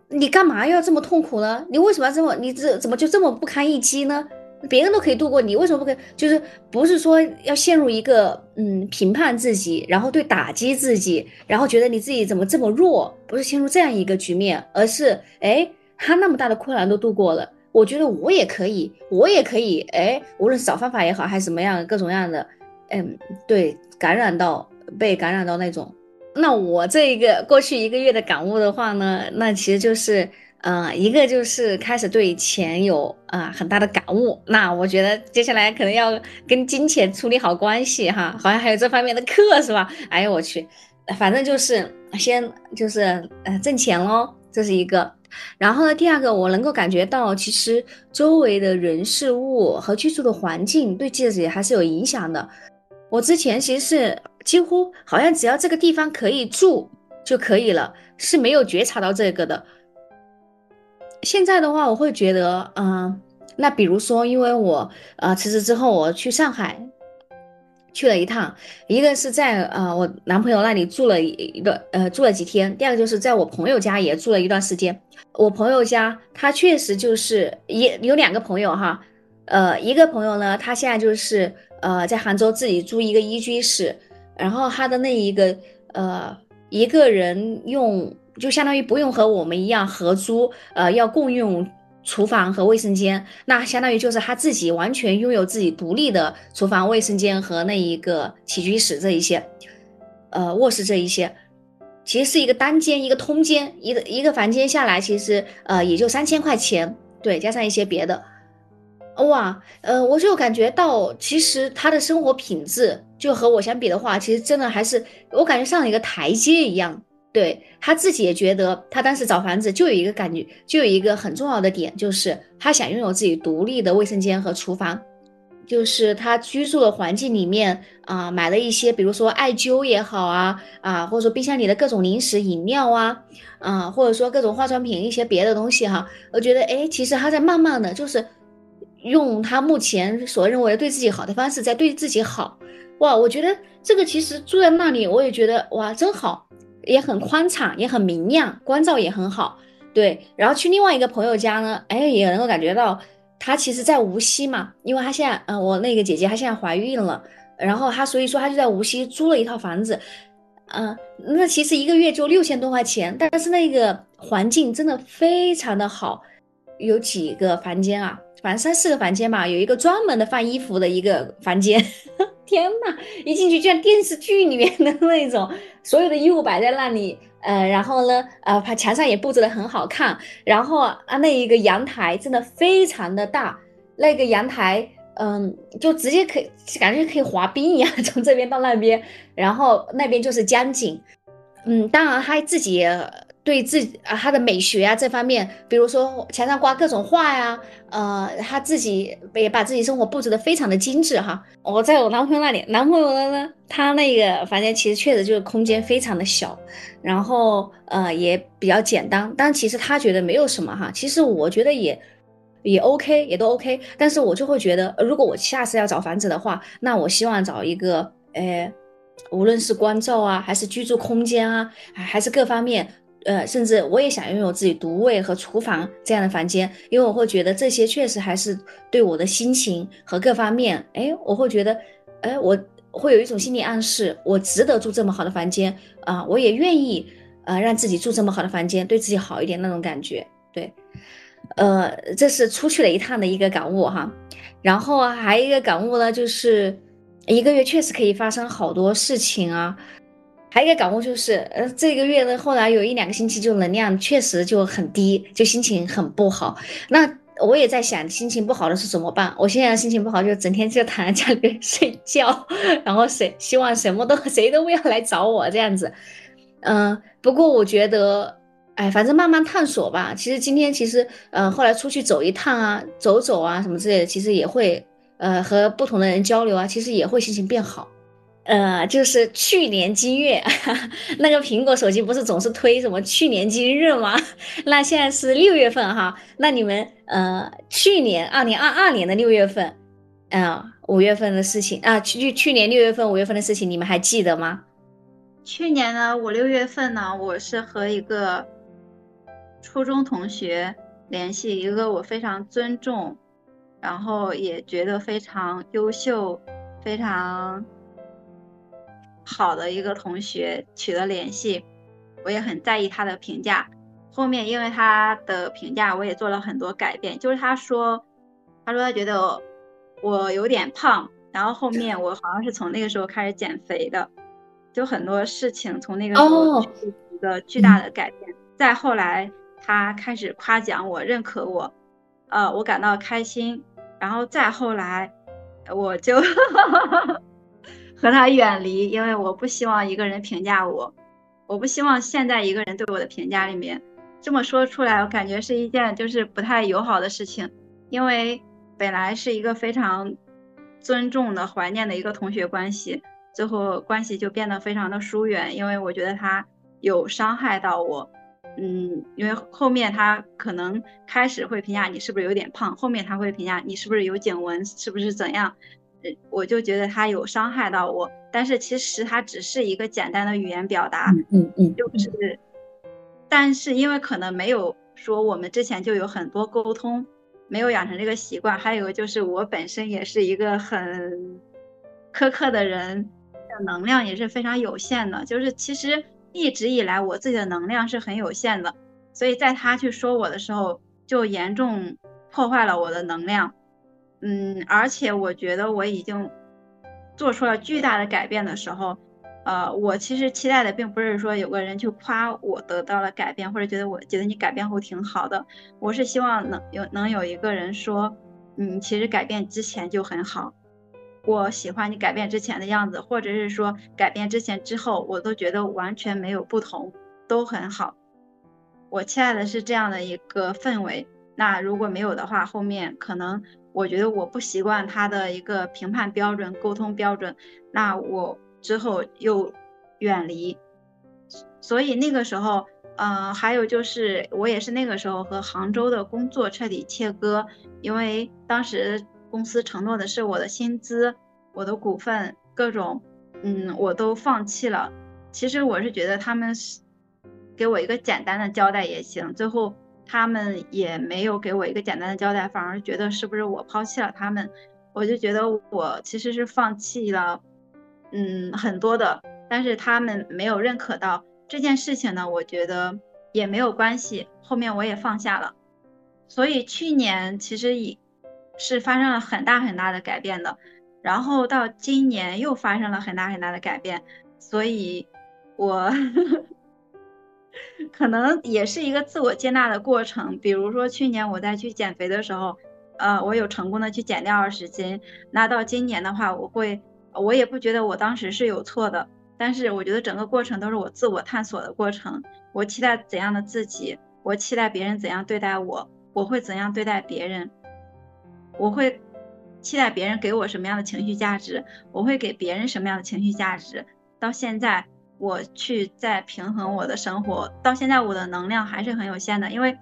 你干嘛要这么痛苦呢？你为什么要这么，你这怎么就这么不堪一击呢？别人都可以度过，你为什么不可以？就是不是说要陷入一个嗯评判自己，然后对打击自己，然后觉得你自己怎么这么弱，不是陷入这样一个局面，而是哎，他那么大的困难都度过了。我觉得我也可以，我也可以，哎，无论是找方法也好，还是怎么样，各种各样的，嗯，对，感染到被感染到那种。那我这一个过去一个月的感悟的话呢，那其实就是，呃，一个就是开始对钱有啊很大的感悟。那我觉得接下来可能要跟金钱处理好关系哈，好像还有这方面的课是吧？哎呦我去，反正就是先就是呃挣钱喽，这是一个。然后呢，第二个，我能够感觉到，其实周围的人事物和居住的环境对自己还是有影响的。我之前其实是几乎好像只要这个地方可以住就可以了，是没有觉察到这个的。现在的话，我会觉得，嗯，那比如说，因为我呃辞职之后，我去上海。去了一趟，一个是在呃我男朋友那里住了一个呃住了几天，第二个就是在我朋友家也住了一段时间。我朋友家他确实就是也有两个朋友哈，呃一个朋友呢，他现在就是呃在杭州自己租一个一居室，然后他的那一个呃一个人用就相当于不用和我们一样合租，呃要共用。厨房和卫生间，那相当于就是他自己完全拥有自己独立的厨房、卫生间和那一个起居室这一些，呃，卧室这一些，其实是一个单间，一个通间，一个一个房间下来，其实呃也就三千块钱，对，加上一些别的，哇，呃，我就感觉到其实他的生活品质就和我相比的话，其实真的还是我感觉上了一个台阶一样。对他自己也觉得，他当时找房子就有一个感觉，就有一个很重要的点，就是他想拥有自己独立的卫生间和厨房。就是他居住的环境里面啊，买了一些，比如说艾灸也好啊啊，或者说冰箱里的各种零食饮料啊啊，或者说各种化妆品一些别的东西哈，我觉得哎，其实他在慢慢的就是用他目前所认为对自己好的方式在对自己好，哇，我觉得这个其实住在那里我也觉得哇真好，也很宽敞，也很明亮，光照也很好，对，然后去另外一个朋友家呢，哎，也能够感觉到。她其实，在无锡嘛，因为她现在，嗯，我那个姐姐她现在怀孕了，然后她所以说她就在无锡租了一套房子，嗯，那其实一个月就六千多块钱，但是那个环境真的非常的好，有几个房间啊，反正三四个房间吧，有一个专门的放衣服的一个房间，天呐，一进去就像电视剧里面的那种，所有的衣物摆在那里。呃，然后呢，呃，把墙上也布置的很好看，然后啊，那一个阳台真的非常的大，那个阳台，嗯，就直接可以感觉可以滑冰一样，从这边到那边，然后那边就是江景，嗯，当然他自己。对自己啊，他的美学啊这方面，比如说墙上挂各种画呀，呃，他自己也把自己生活布置的非常的精致哈。我在我男朋友那里，男朋友的呢，他那个房间其实确实就是空间非常的小，然后呃也比较简单，但其实他觉得没有什么哈。其实我觉得也也 OK，也都 OK，但是我就会觉得，如果我下次要找房子的话，那我希望找一个，呃，无论是光照啊，还是居住空间啊，还是各方面。呃，甚至我也想拥有自己独卫和厨房这样的房间，因为我会觉得这些确实还是对我的心情和各方面，哎，我会觉得，哎，我会有一种心理暗示，我值得住这么好的房间啊，我也愿意呃让自己住这么好的房间，对自己好一点那种感觉。对，呃，这是出去了一趟的一个感悟哈。然后还有一个感悟呢，就是一个月确实可以发生好多事情啊。还有一个感悟就是，呃，这个月呢，后来有一两个星期就能量确实就很低，就心情很不好。那我也在想，心情不好的是怎么办？我现在心情不好，就整天就躺在家里睡觉，然后谁希望什么都谁都不要来找我这样子。嗯，不过我觉得，哎，反正慢慢探索吧。其实今天其实，嗯，后来出去走一趟啊，走走啊什么之类的，其实也会，呃，和不同的人交流啊，其实也会心情变好。呃，就是去年今月，那个苹果手机不是总是推什么去年今日吗？那现在是六月份哈，那你们呃，去年二零二二年的六月份，啊，五月份的事情啊，去去年六月份、五月份的事情，你们还记得吗？去年的五六月份呢，我是和一个初中同学联系，一个我非常尊重，然后也觉得非常优秀，非常。好的一个同学取得联系，我也很在意他的评价。后面因为他的评价，我也做了很多改变。就是他说，他说他觉得我有点胖，然后后面我好像是从那个时候开始减肥的，就很多事情从那个时候一个巨大的改变。再后来，他开始夸奖我、认可我，呃，我感到开心。然后再后来，我就。和他远离，因为我不希望一个人评价我，我不希望现在一个人对我的评价里面这么说出来，我感觉是一件就是不太友好的事情，因为本来是一个非常尊重的、怀念的一个同学关系，最后关系就变得非常的疏远，因为我觉得他有伤害到我，嗯，因为后面他可能开始会评价你是不是有点胖，后面他会评价你是不是有颈纹，是不是怎样。我就觉得他有伤害到我，但是其实他只是一个简单的语言表达，嗯嗯，就是，但是因为可能没有说我们之前就有很多沟通，没有养成这个习惯，还有就是我本身也是一个很苛刻的人，能量也是非常有限的，就是其实一直以来我自己的能量是很有限的，所以在他去说我的时候，就严重破坏了我的能量。嗯，而且我觉得我已经做出了巨大的改变的时候，呃，我其实期待的并不是说有个人去夸我得到了改变，或者觉得我觉得你改变后挺好的，我是希望能有能有一个人说，嗯，其实改变之前就很好，我喜欢你改变之前的样子，或者是说改变之前之后，我都觉得完全没有不同，都很好。我期待的是这样的一个氛围。那如果没有的话，后面可能。我觉得我不习惯他的一个评判标准、沟通标准，那我之后又远离。所以那个时候，呃，还有就是我也是那个时候和杭州的工作彻底切割，因为当时公司承诺的是我的薪资、我的股份各种，嗯，我都放弃了。其实我是觉得他们是给我一个简单的交代也行，最后。他们也没有给我一个简单的交代，反而觉得是不是我抛弃了他们？我就觉得我其实是放弃了，嗯，很多的，但是他们没有认可到这件事情呢。我觉得也没有关系，后面我也放下了。所以去年其实也是发生了很大很大的改变的，然后到今年又发生了很大很大的改变，所以我。可能也是一个自我接纳的过程。比如说去年我在去减肥的时候，呃，我有成功的去减掉二十斤。那到今年的话，我会，我也不觉得我当时是有错的。但是我觉得整个过程都是我自我探索的过程。我期待怎样的自己？我期待别人怎样对待我？我会怎样对待别人？我会期待别人给我什么样的情绪价值？我会给别人什么样的情绪价值？到现在。我去在平衡我的生活，到现在我的能量还是很有限的，因为，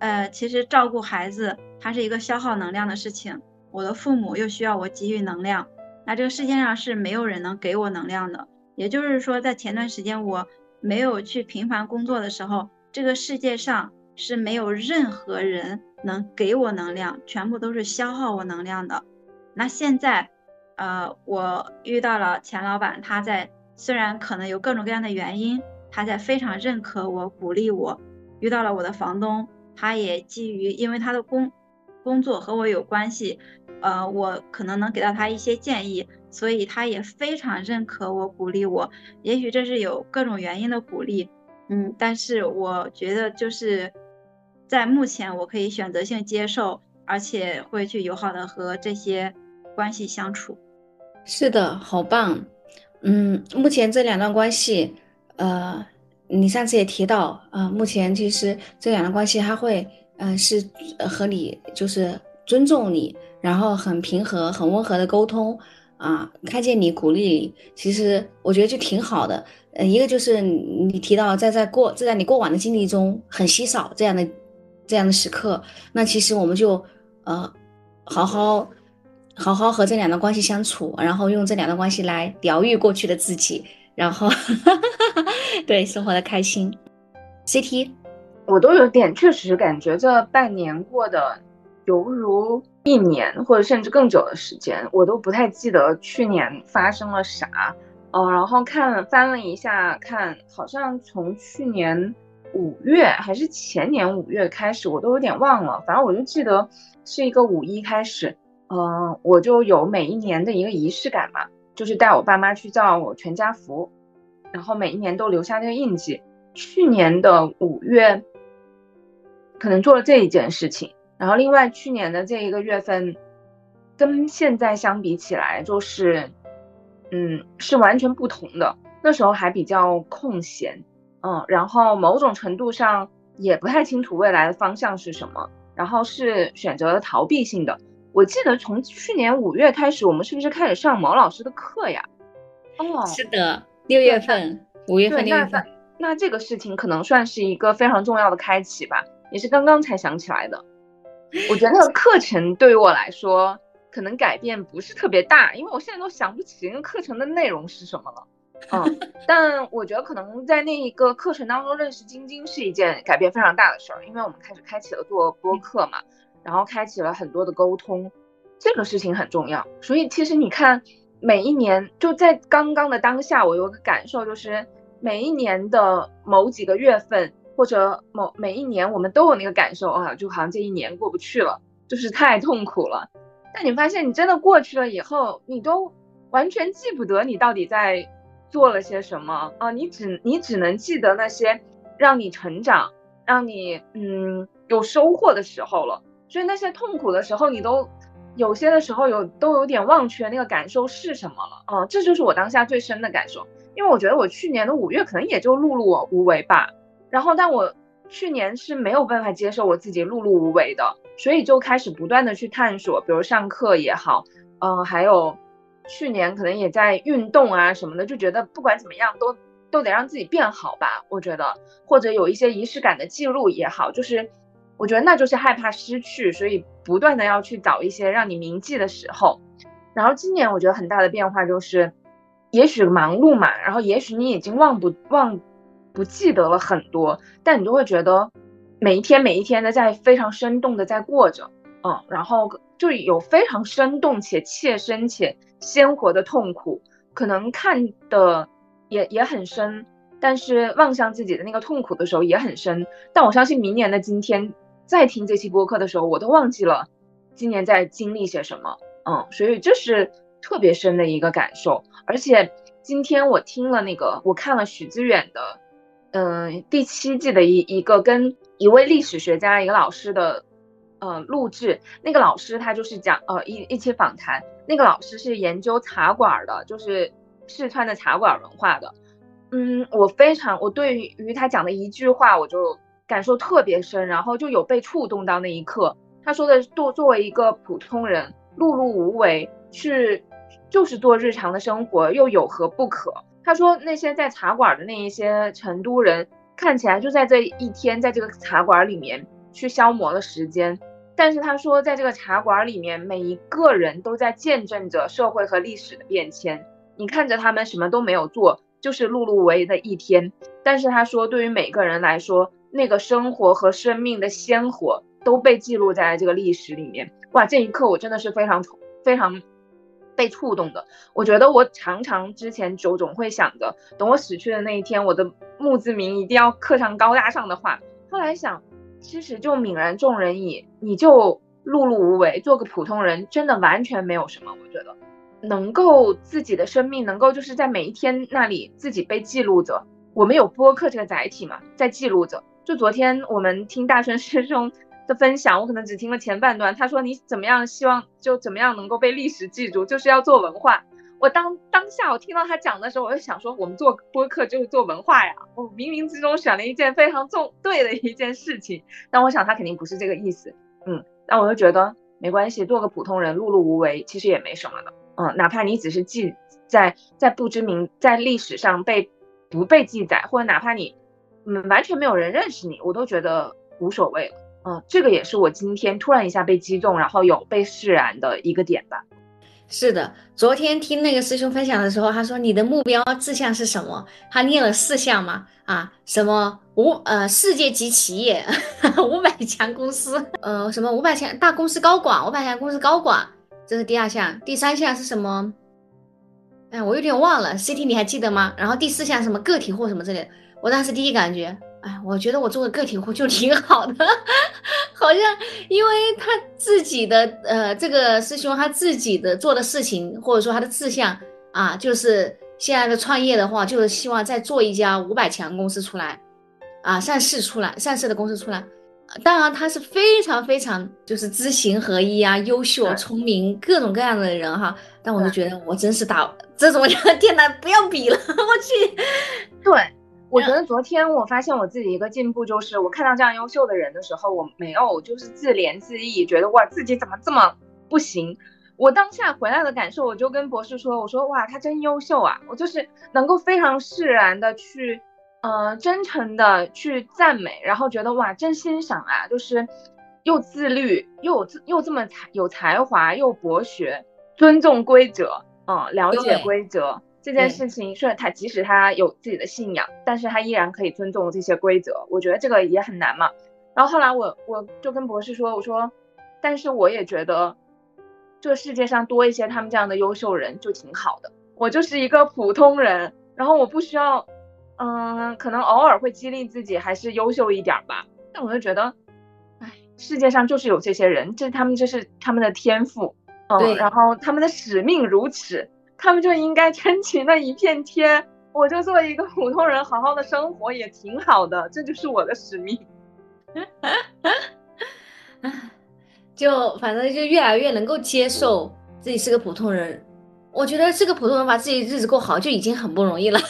呃，其实照顾孩子它是一个消耗能量的事情，我的父母又需要我给予能量，那这个世界上是没有人能给我能量的。也就是说，在前段时间我没有去频繁工作的时候，这个世界上是没有任何人能给我能量，全部都是消耗我能量的。那现在，呃，我遇到了钱老板，他在。虽然可能有各种各样的原因，他在非常认可我、鼓励我。遇到了我的房东，他也基于因为他的工工作和我有关系，呃，我可能能给到他一些建议，所以他也非常认可我、鼓励我。也许这是有各种原因的鼓励，嗯，但是我觉得就是在目前我可以选择性接受，而且会去友好的和这些关系相处。是的，好棒。嗯，目前这两段关系，呃，你上次也提到，呃，目前其实这两段关系，他会，呃，是和你就是尊重你，然后很平和、很温和的沟通，啊，看见你鼓励你，其实我觉得就挺好的。呃，一个就是你提到在在过在你过往的经历中很稀少这样的这样的时刻，那其实我们就呃好好。好好和这两段关系相处，然后用这两段关系来疗愈过去的自己，然后 对生活的开心。CT，我都有点确实感觉这半年过得犹如一年，或者甚至更久的时间，我都不太记得去年发生了啥。嗯，然后看翻了一下，看好像从去年五月还是前年五月开始，我都有点忘了。反正我就记得是一个五一开始。嗯，我就有每一年的一个仪式感嘛，就是带我爸妈去造我全家福，然后每一年都留下这个印记。去年的五月，可能做了这一件事情，然后另外去年的这一个月份，跟现在相比起来，就是，嗯，是完全不同的。那时候还比较空闲，嗯，然后某种程度上也不太清楚未来的方向是什么，然后是选择了逃避性的。我记得从去年五月开始，我们是不是开始上毛老师的课呀？哦，是的，六月份、五月份、六月份。那这个事情可能算是一个非常重要的开启吧，也是刚刚才想起来的。我觉得课程对于我来说可能改变不是特别大，因为我现在都想不起那个课程的内容是什么了。嗯，但我觉得可能在那一个课程当中认识晶晶是一件改变非常大的事儿，因为我们开始开启了做播客嘛。然后开启了很多的沟通，这个事情很重要。所以其实你看，每一年就在刚刚的当下，我有个感受，就是每一年的某几个月份，或者某每一年，我们都有那个感受啊，就好像这一年过不去了，就是太痛苦了。但你发现，你真的过去了以后，你都完全记不得你到底在做了些什么啊，你只你只能记得那些让你成长、让你嗯有收获的时候了。所以那些痛苦的时候，你都有些的时候有都有点忘却那个感受是什么了啊！这就是我当下最深的感受。因为我觉得我去年的五月可能也就碌碌无为吧。然后，但我去年是没有办法接受我自己碌碌无为的。所以就开始不断的去探索，比如上课也好，嗯，还有去年可能也在运动啊什么的，就觉得不管怎么样都都得让自己变好吧，我觉得或者有一些仪式感的记录也好，就是我觉得那就是害怕失去，所以不断的要去找一些让你铭记的时候。然后今年我觉得很大的变化就是，也许忙碌嘛，然后也许你已经忘不忘不记得了很多，但你就会觉得。每一天每一天的在非常生动的在过着，嗯，然后就有非常生动且切身且鲜活的痛苦，可能看的也也很深，但是望向自己的那个痛苦的时候也很深。但我相信明年的今天再听这期播客的时候，我都忘记了今年在经历些什么，嗯，所以这是特别深的一个感受。而且今天我听了那个，我看了许知远的。嗯，第七季的一一个跟一位历史学家一个老师的，呃，录制。那个老师他就是讲，呃，一一期访谈。那个老师是研究茶馆的，就是四川的茶馆文化的。嗯，我非常，我对于他讲的一句话，我就感受特别深，然后就有被触动到那一刻。他说的，作作为一个普通人，碌碌无为，去就是做日常的生活，又有何不可？他说那些在茶馆的那一些成都人，看起来就在这一天，在这个茶馆里面去消磨了时间。但是他说，在这个茶馆里面，每一个人都在见证着社会和历史的变迁。你看着他们什么都没有做，就是碌碌无为的一天。但是他说，对于每个人来说，那个生活和生命的鲜活都被记录在这个历史里面。哇，这一刻我真的是非常非常。被触动的，我觉得我常常之前就总会想着，等我死去的那一天，我的墓志铭一定要刻上高大上的话。后来想，其实就泯然众人矣，你就碌碌无为，做个普通人，真的完全没有什么。我觉得，能够自己的生命能够就是在每一天那里自己被记录着，我们有播客这个载体嘛，在记录着。就昨天我们听大春师兄。的分享，我可能只听了前半段。他说你怎么样，希望就怎么样能够被历史记住，就是要做文化。我当当下我听到他讲的时候，我就想说，我们做播客就是做文化呀。我冥冥之中选了一件非常重对的一件事情，但我想他肯定不是这个意思。嗯，那我就觉得没关系，做个普通人，碌碌无为，其实也没什么的。嗯，哪怕你只是记在在不知名在历史上被不被记载，或者哪怕你嗯完全没有人认识你，我都觉得无所谓。嗯，这个也是我今天突然一下被击中，然后有被释然的一个点吧。是的，昨天听那个师兄分享的时候，他说你的目标志向是什么？他列了四项嘛，啊，什么五呃世界级企业，五百强公司，呃，什么五百强大公司高管，五百强公司高管，这是第二项。第三项是什么？哎，我有点忘了，CT 你还记得吗？然后第四项什么个体户什么之类的，我当时第一感觉。哎，我觉得我做个个体户就挺好的，好像因为他自己的呃，这个师兄他自己的做的事情，或者说他的志向啊，就是现在的创业的话，就是希望再做一家五百强公司出来，啊，上市出来，上市的公司出来。当然他是非常非常就是知行合一啊，优秀、聪明，各种各样的人哈。但我就觉得我真是打这种天哪，不要比了，我去，对。我觉得昨天我发现我自己一个进步，就是我看到这样优秀的人的时候，我没有就是自怜自艾，觉得哇自己怎么这么不行。我当下回来的感受，我就跟博士说，我说哇他真优秀啊，我就是能够非常释然的去，呃真诚的去赞美，然后觉得哇真欣赏啊，就是又自律又有又这么才有才华又博学，尊重规则，嗯了解规则。这件事情是他即使他有自己的信仰，但是他依然可以尊重这些规则。我觉得这个也很难嘛。然后后来我我就跟博士说，我说，但是我也觉得，这个世界上多一些他们这样的优秀人就挺好的。我就是一个普通人，然后我不需要，嗯，可能偶尔会激励自己还是优秀一点吧。但我就觉得，哎，世界上就是有这些人，这他们这是他们的天赋，嗯，然后他们的使命如此。他们就应该撑起那一片天，我就做一个普通人，好好的生活也挺好的，这就是我的使命。就反正就越来越能够接受自己是个普通人，我觉得这个普通人把自己日子过好就已经很不容易了。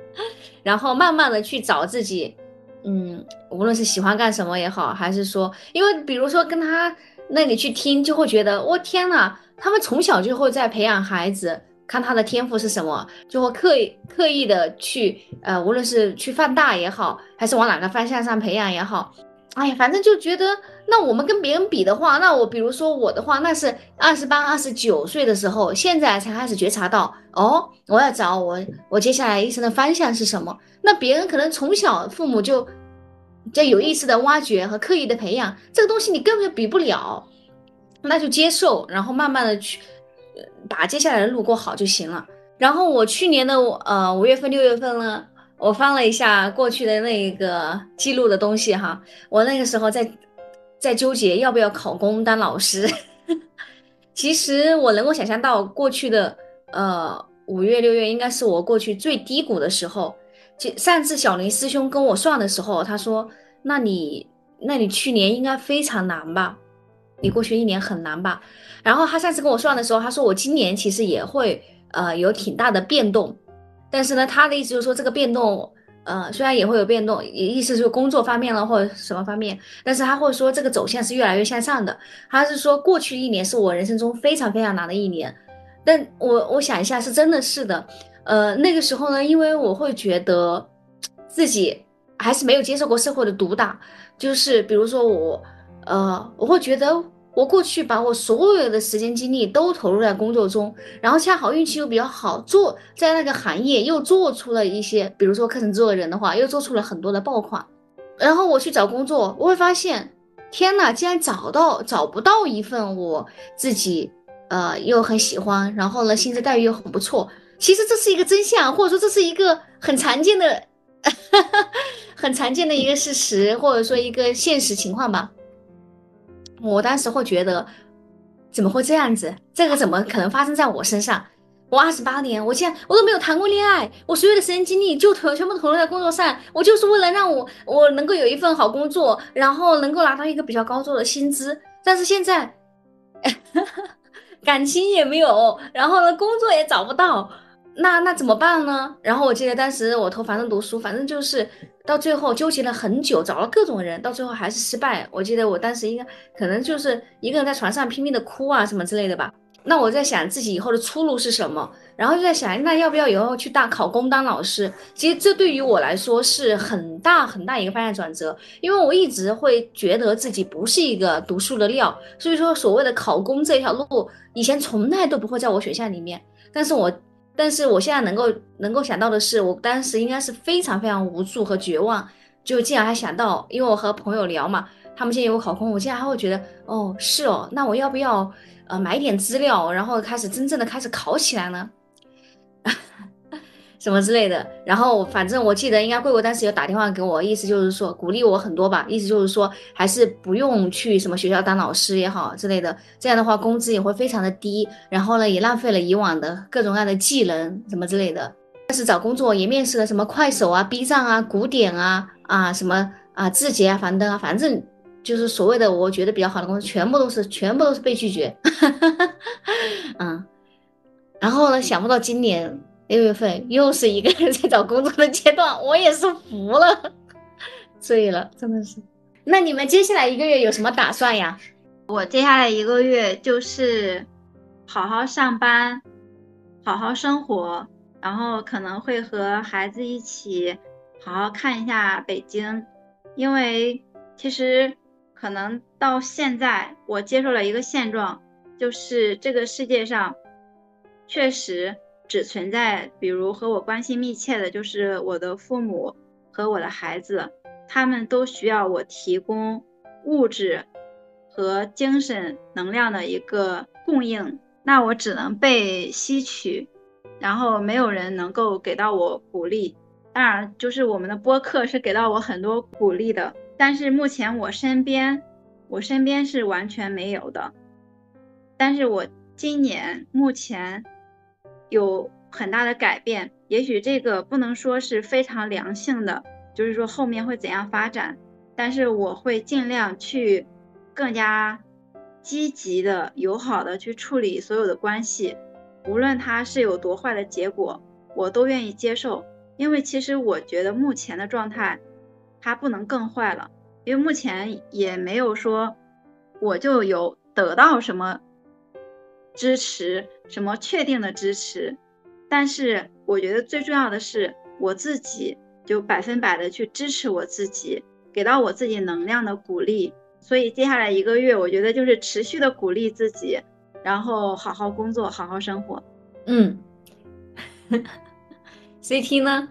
然后慢慢的去找自己，嗯，无论是喜欢干什么也好，还是说，因为比如说跟他那里去听，就会觉得，我天呐，他们从小就会在培养孩子，看他的天赋是什么，就会刻意刻意的去，呃，无论是去放大也好，还是往哪个方向上培养也好。哎呀，反正就觉得，那我们跟别人比的话，那我比如说我的话，那是二十八、二十九岁的时候，现在才开始觉察到，哦，我要找我，我接下来一生的方向是什么？那别人可能从小父母就就有意识的挖掘和刻意的培养这个东西，你根本就比不了，那就接受，然后慢慢的去把接下来的路过好就行了。然后我去年的呃五月份、六月份呢。我翻了一下过去的那个记录的东西哈，我那个时候在在纠结要不要考公当老师。其实我能够想象到过去的呃五月六月应该是我过去最低谷的时候。就上次小林师兄跟我算的时候，他说：“那你那你去年应该非常难吧？你过去一年很难吧？”然后他上次跟我算的时候，他说我今年其实也会呃有挺大的变动。但是呢，他的意思就是说，这个变动，呃，虽然也会有变动，意思是工作方面了或者什么方面，但是他会说这个走向是越来越向上的。他是说过去一年是我人生中非常非常难的一年，但我我想一下，是真的是的，呃，那个时候呢，因为我会觉得自己还是没有接受过社会的毒打，就是比如说我，呃，我会觉得。我过去把我所有的时间精力都投入在工作中，然后恰好运气又比较好，做在那个行业又做出了一些，比如说课程制作人的话，又做出了很多的爆款。然后我去找工作，我会发现，天呐，竟然找到找不到一份我自己呃又很喜欢，然后呢薪资待遇又很不错。其实这是一个真相，或者说这是一个很常见的、很常见的一个事实，或者说一个现实情况吧。我当时会觉得，怎么会这样子？这个怎么可能发生在我身上？我二十八年，我现在我都没有谈过恋爱，我所有的时间精力就投全部投入在工作上，我就是为了让我我能够有一份好工作，然后能够拿到一个比较高做的薪资。但是现在，感情也没有，然后呢，工作也找不到。那那怎么办呢？然后我记得当时我投反正读书，反正就是到最后纠结了很久，找了各种人，到最后还是失败。我记得我当时应该可能就是一个人在床上拼命的哭啊什么之类的吧。那我在想自己以后的出路是什么，然后就在想那要不要以后去大考公当老师？其实这对于我来说是很大很大一个方向转折，因为我一直会觉得自己不是一个读书的料，所以说所谓的考公这条路以前从来都不会在我选项里面，但是我。但是我现在能够能够想到的是，我当时应该是非常非常无助和绝望，就竟然还想到，因为我和朋友聊嘛，他们现在有考公，我竟然还会觉得，哦，是哦，那我要不要呃买点资料，然后开始真正的开始考起来呢？什么之类的，然后反正我记得应该贵国当时有打电话给我，意思就是说鼓励我很多吧，意思就是说还是不用去什么学校当老师也好之类的，这样的话工资也会非常的低，然后呢也浪费了以往的各种各样的技能什么之类的。但是找工作也面试了什么快手啊、B 站啊、古典啊啊什么啊、字节啊、樊登啊，反正就是所谓的我觉得比较好的公司，全部都是全部都是被拒绝。嗯，然后呢，想不到今年。六月份又是一个人在找工作的阶段，我也是服了，醉了，真的是。那你们接下来一个月有什么打算呀？我接下来一个月就是好好上班，好好生活，然后可能会和孩子一起好好看一下北京，因为其实可能到现在我接受了一个现状，就是这个世界上确实。只存在，比如和我关系密切的，就是我的父母和我的孩子，他们都需要我提供物质和精神能量的一个供应，那我只能被吸取，然后没有人能够给到我鼓励。当然，就是我们的播客是给到我很多鼓励的，但是目前我身边，我身边是完全没有的。但是我今年目前。有很大的改变，也许这个不能说是非常良性的，就是说后面会怎样发展，但是我会尽量去更加积极的、友好的去处理所有的关系，无论它是有多坏的结果，我都愿意接受，因为其实我觉得目前的状态它不能更坏了，因为目前也没有说我就有得到什么支持，什么确定的支持。但是我觉得最重要的是我自己就百分百的去支持我自己，给到我自己能量的鼓励。所以接下来一个月，我觉得就是持续的鼓励自己，然后好好工作，好好生活。嗯，CT 呢？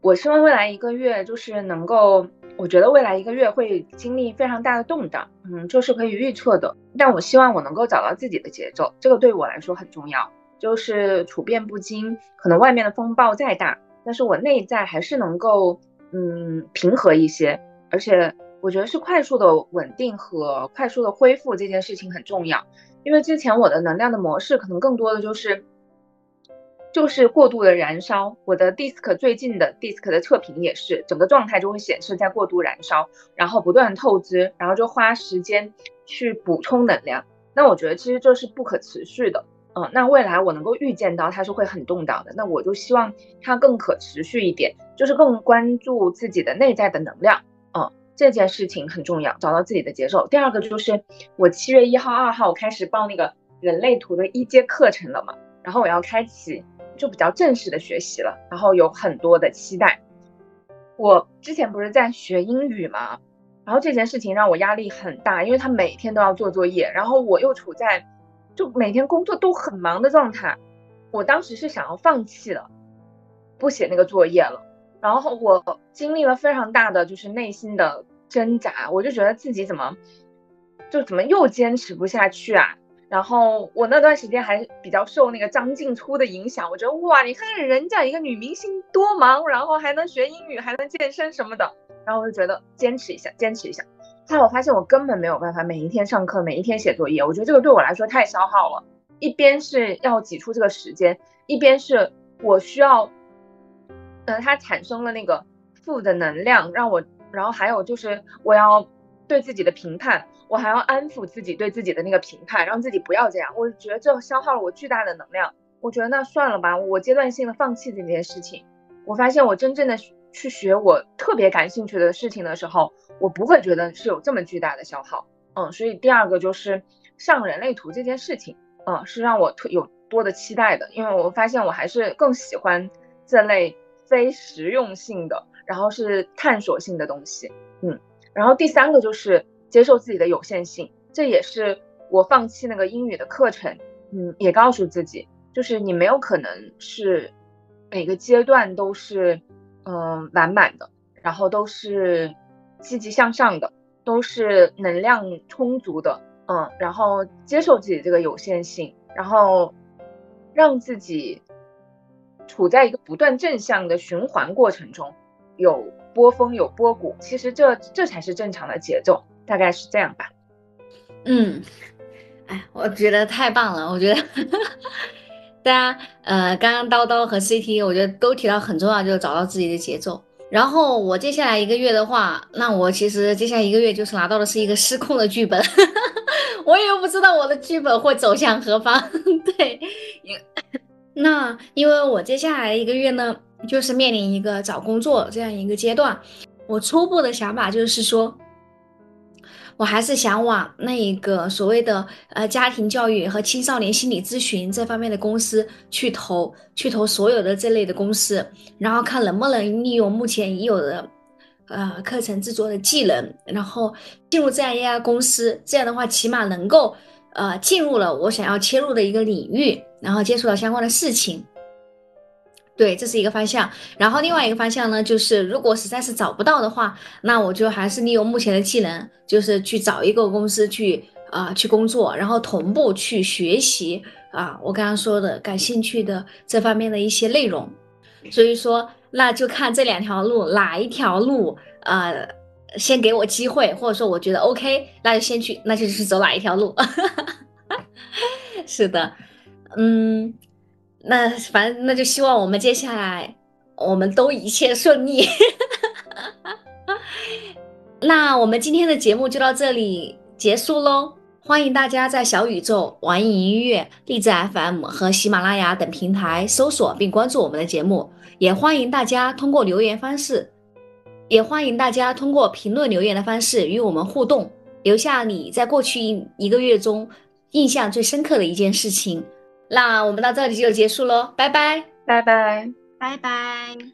我希望未来一个月就是能够，我觉得未来一个月会经历非常大的动荡，嗯，这是可以预测的。但我希望我能够找到自己的节奏，这个对我来说很重要。就是处变不惊，可能外面的风暴再大，但是我内在还是能够，嗯，平和一些。而且我觉得是快速的稳定和快速的恢复这件事情很重要，因为之前我的能量的模式可能更多的就是，就是过度的燃烧。我的 DISC 最近的 DISC 的测评也是，整个状态就会显示在过度燃烧，然后不断透支，然后就花时间去补充能量。那我觉得其实这是不可持续的。嗯，那未来我能够预见到它是会很动荡的，那我就希望它更可持续一点，就是更关注自己的内在的能量。嗯，这件事情很重要，找到自己的节奏。第二个就是我七月一号、二号我开始报那个人类图的一阶课程了嘛，然后我要开启就比较正式的学习了，然后有很多的期待。我之前不是在学英语嘛，然后这件事情让我压力很大，因为他每天都要做作业，然后我又处在。就每天工作都很忙的状态，我当时是想要放弃了，不写那个作业了。然后我经历了非常大的就是内心的挣扎，我就觉得自己怎么就怎么又坚持不下去啊？然后我那段时间还比较受那个张静初的影响，我觉得哇，你看看人家一个女明星多忙，然后还能学英语，还能健身什么的，然后我就觉得坚持一下，坚持一下。后来我发现我根本没有办法每一天上课，每一天写作业。我觉得这个对我来说太消耗了。一边是要挤出这个时间，一边是我需要，呃，它产生了那个负的能量，让我，然后还有就是我要对自己的评判，我还要安抚自己对自己的那个评判，让自己不要这样。我觉得这消耗了我巨大的能量。我觉得那算了吧，我阶段性的放弃这件事情。我发现我真正的去学我特别感兴趣的事情的时候。我不会觉得是有这么巨大的消耗，嗯，所以第二个就是上人类图这件事情，嗯，是让我特有多的期待的，因为我发现我还是更喜欢这类非实用性的，然后是探索性的东西，嗯，然后第三个就是接受自己的有限性，这也是我放弃那个英语的课程，嗯，也告诉自己，就是你没有可能是每个阶段都是嗯完满的，然后都是。积极向上的，都是能量充足的，嗯，然后接受自己这个有限性，然后让自己处在一个不断正向的循环过程中，有波峰有波谷，其实这这才是正常的节奏，大概是这样吧。嗯，哎，我觉得太棒了，我觉得大家呃，刚刚叨叨和 CT，我觉得都提到很重要，就是找到自己的节奏。然后我接下来一个月的话，那我其实接下来一个月就是拿到的是一个失控的剧本，我也不知道我的剧本会走向何方。对，那因为我接下来一个月呢，就是面临一个找工作这样一个阶段，我初步的想法就是说。我还是想往那一个所谓的呃家庭教育和青少年心理咨询这方面的公司去投，去投所有的这类的公司，然后看能不能利用目前已有的呃课程制作的技能，然后进入这样一家公司。这样的话，起码能够呃进入了我想要切入的一个领域，然后接触到相关的事情。对，这是一个方向。然后另外一个方向呢，就是如果实在是找不到的话，那我就还是利用目前的技能，就是去找一个公司去啊去工作，然后同步去学习啊我刚刚说的感兴趣的这方面的一些内容。所以说，那就看这两条路哪一条路呃先给我机会，或者说我觉得 OK，那就先去，那就去走哪一条路。是的，嗯。那反正，那就希望我们接下来我们都一切顺利。哈哈哈。那我们今天的节目就到这里结束喽，欢迎大家在小宇宙、网易云音乐、荔枝 FM 和喜马拉雅等平台搜索并关注我们的节目，也欢迎大家通过留言方式。也欢迎大家通过评论留言的方式与我们互动，留下你在过去一一个月中印象最深刻的一件事情。那我们到这里就结束喽拜拜。拜拜。拜拜。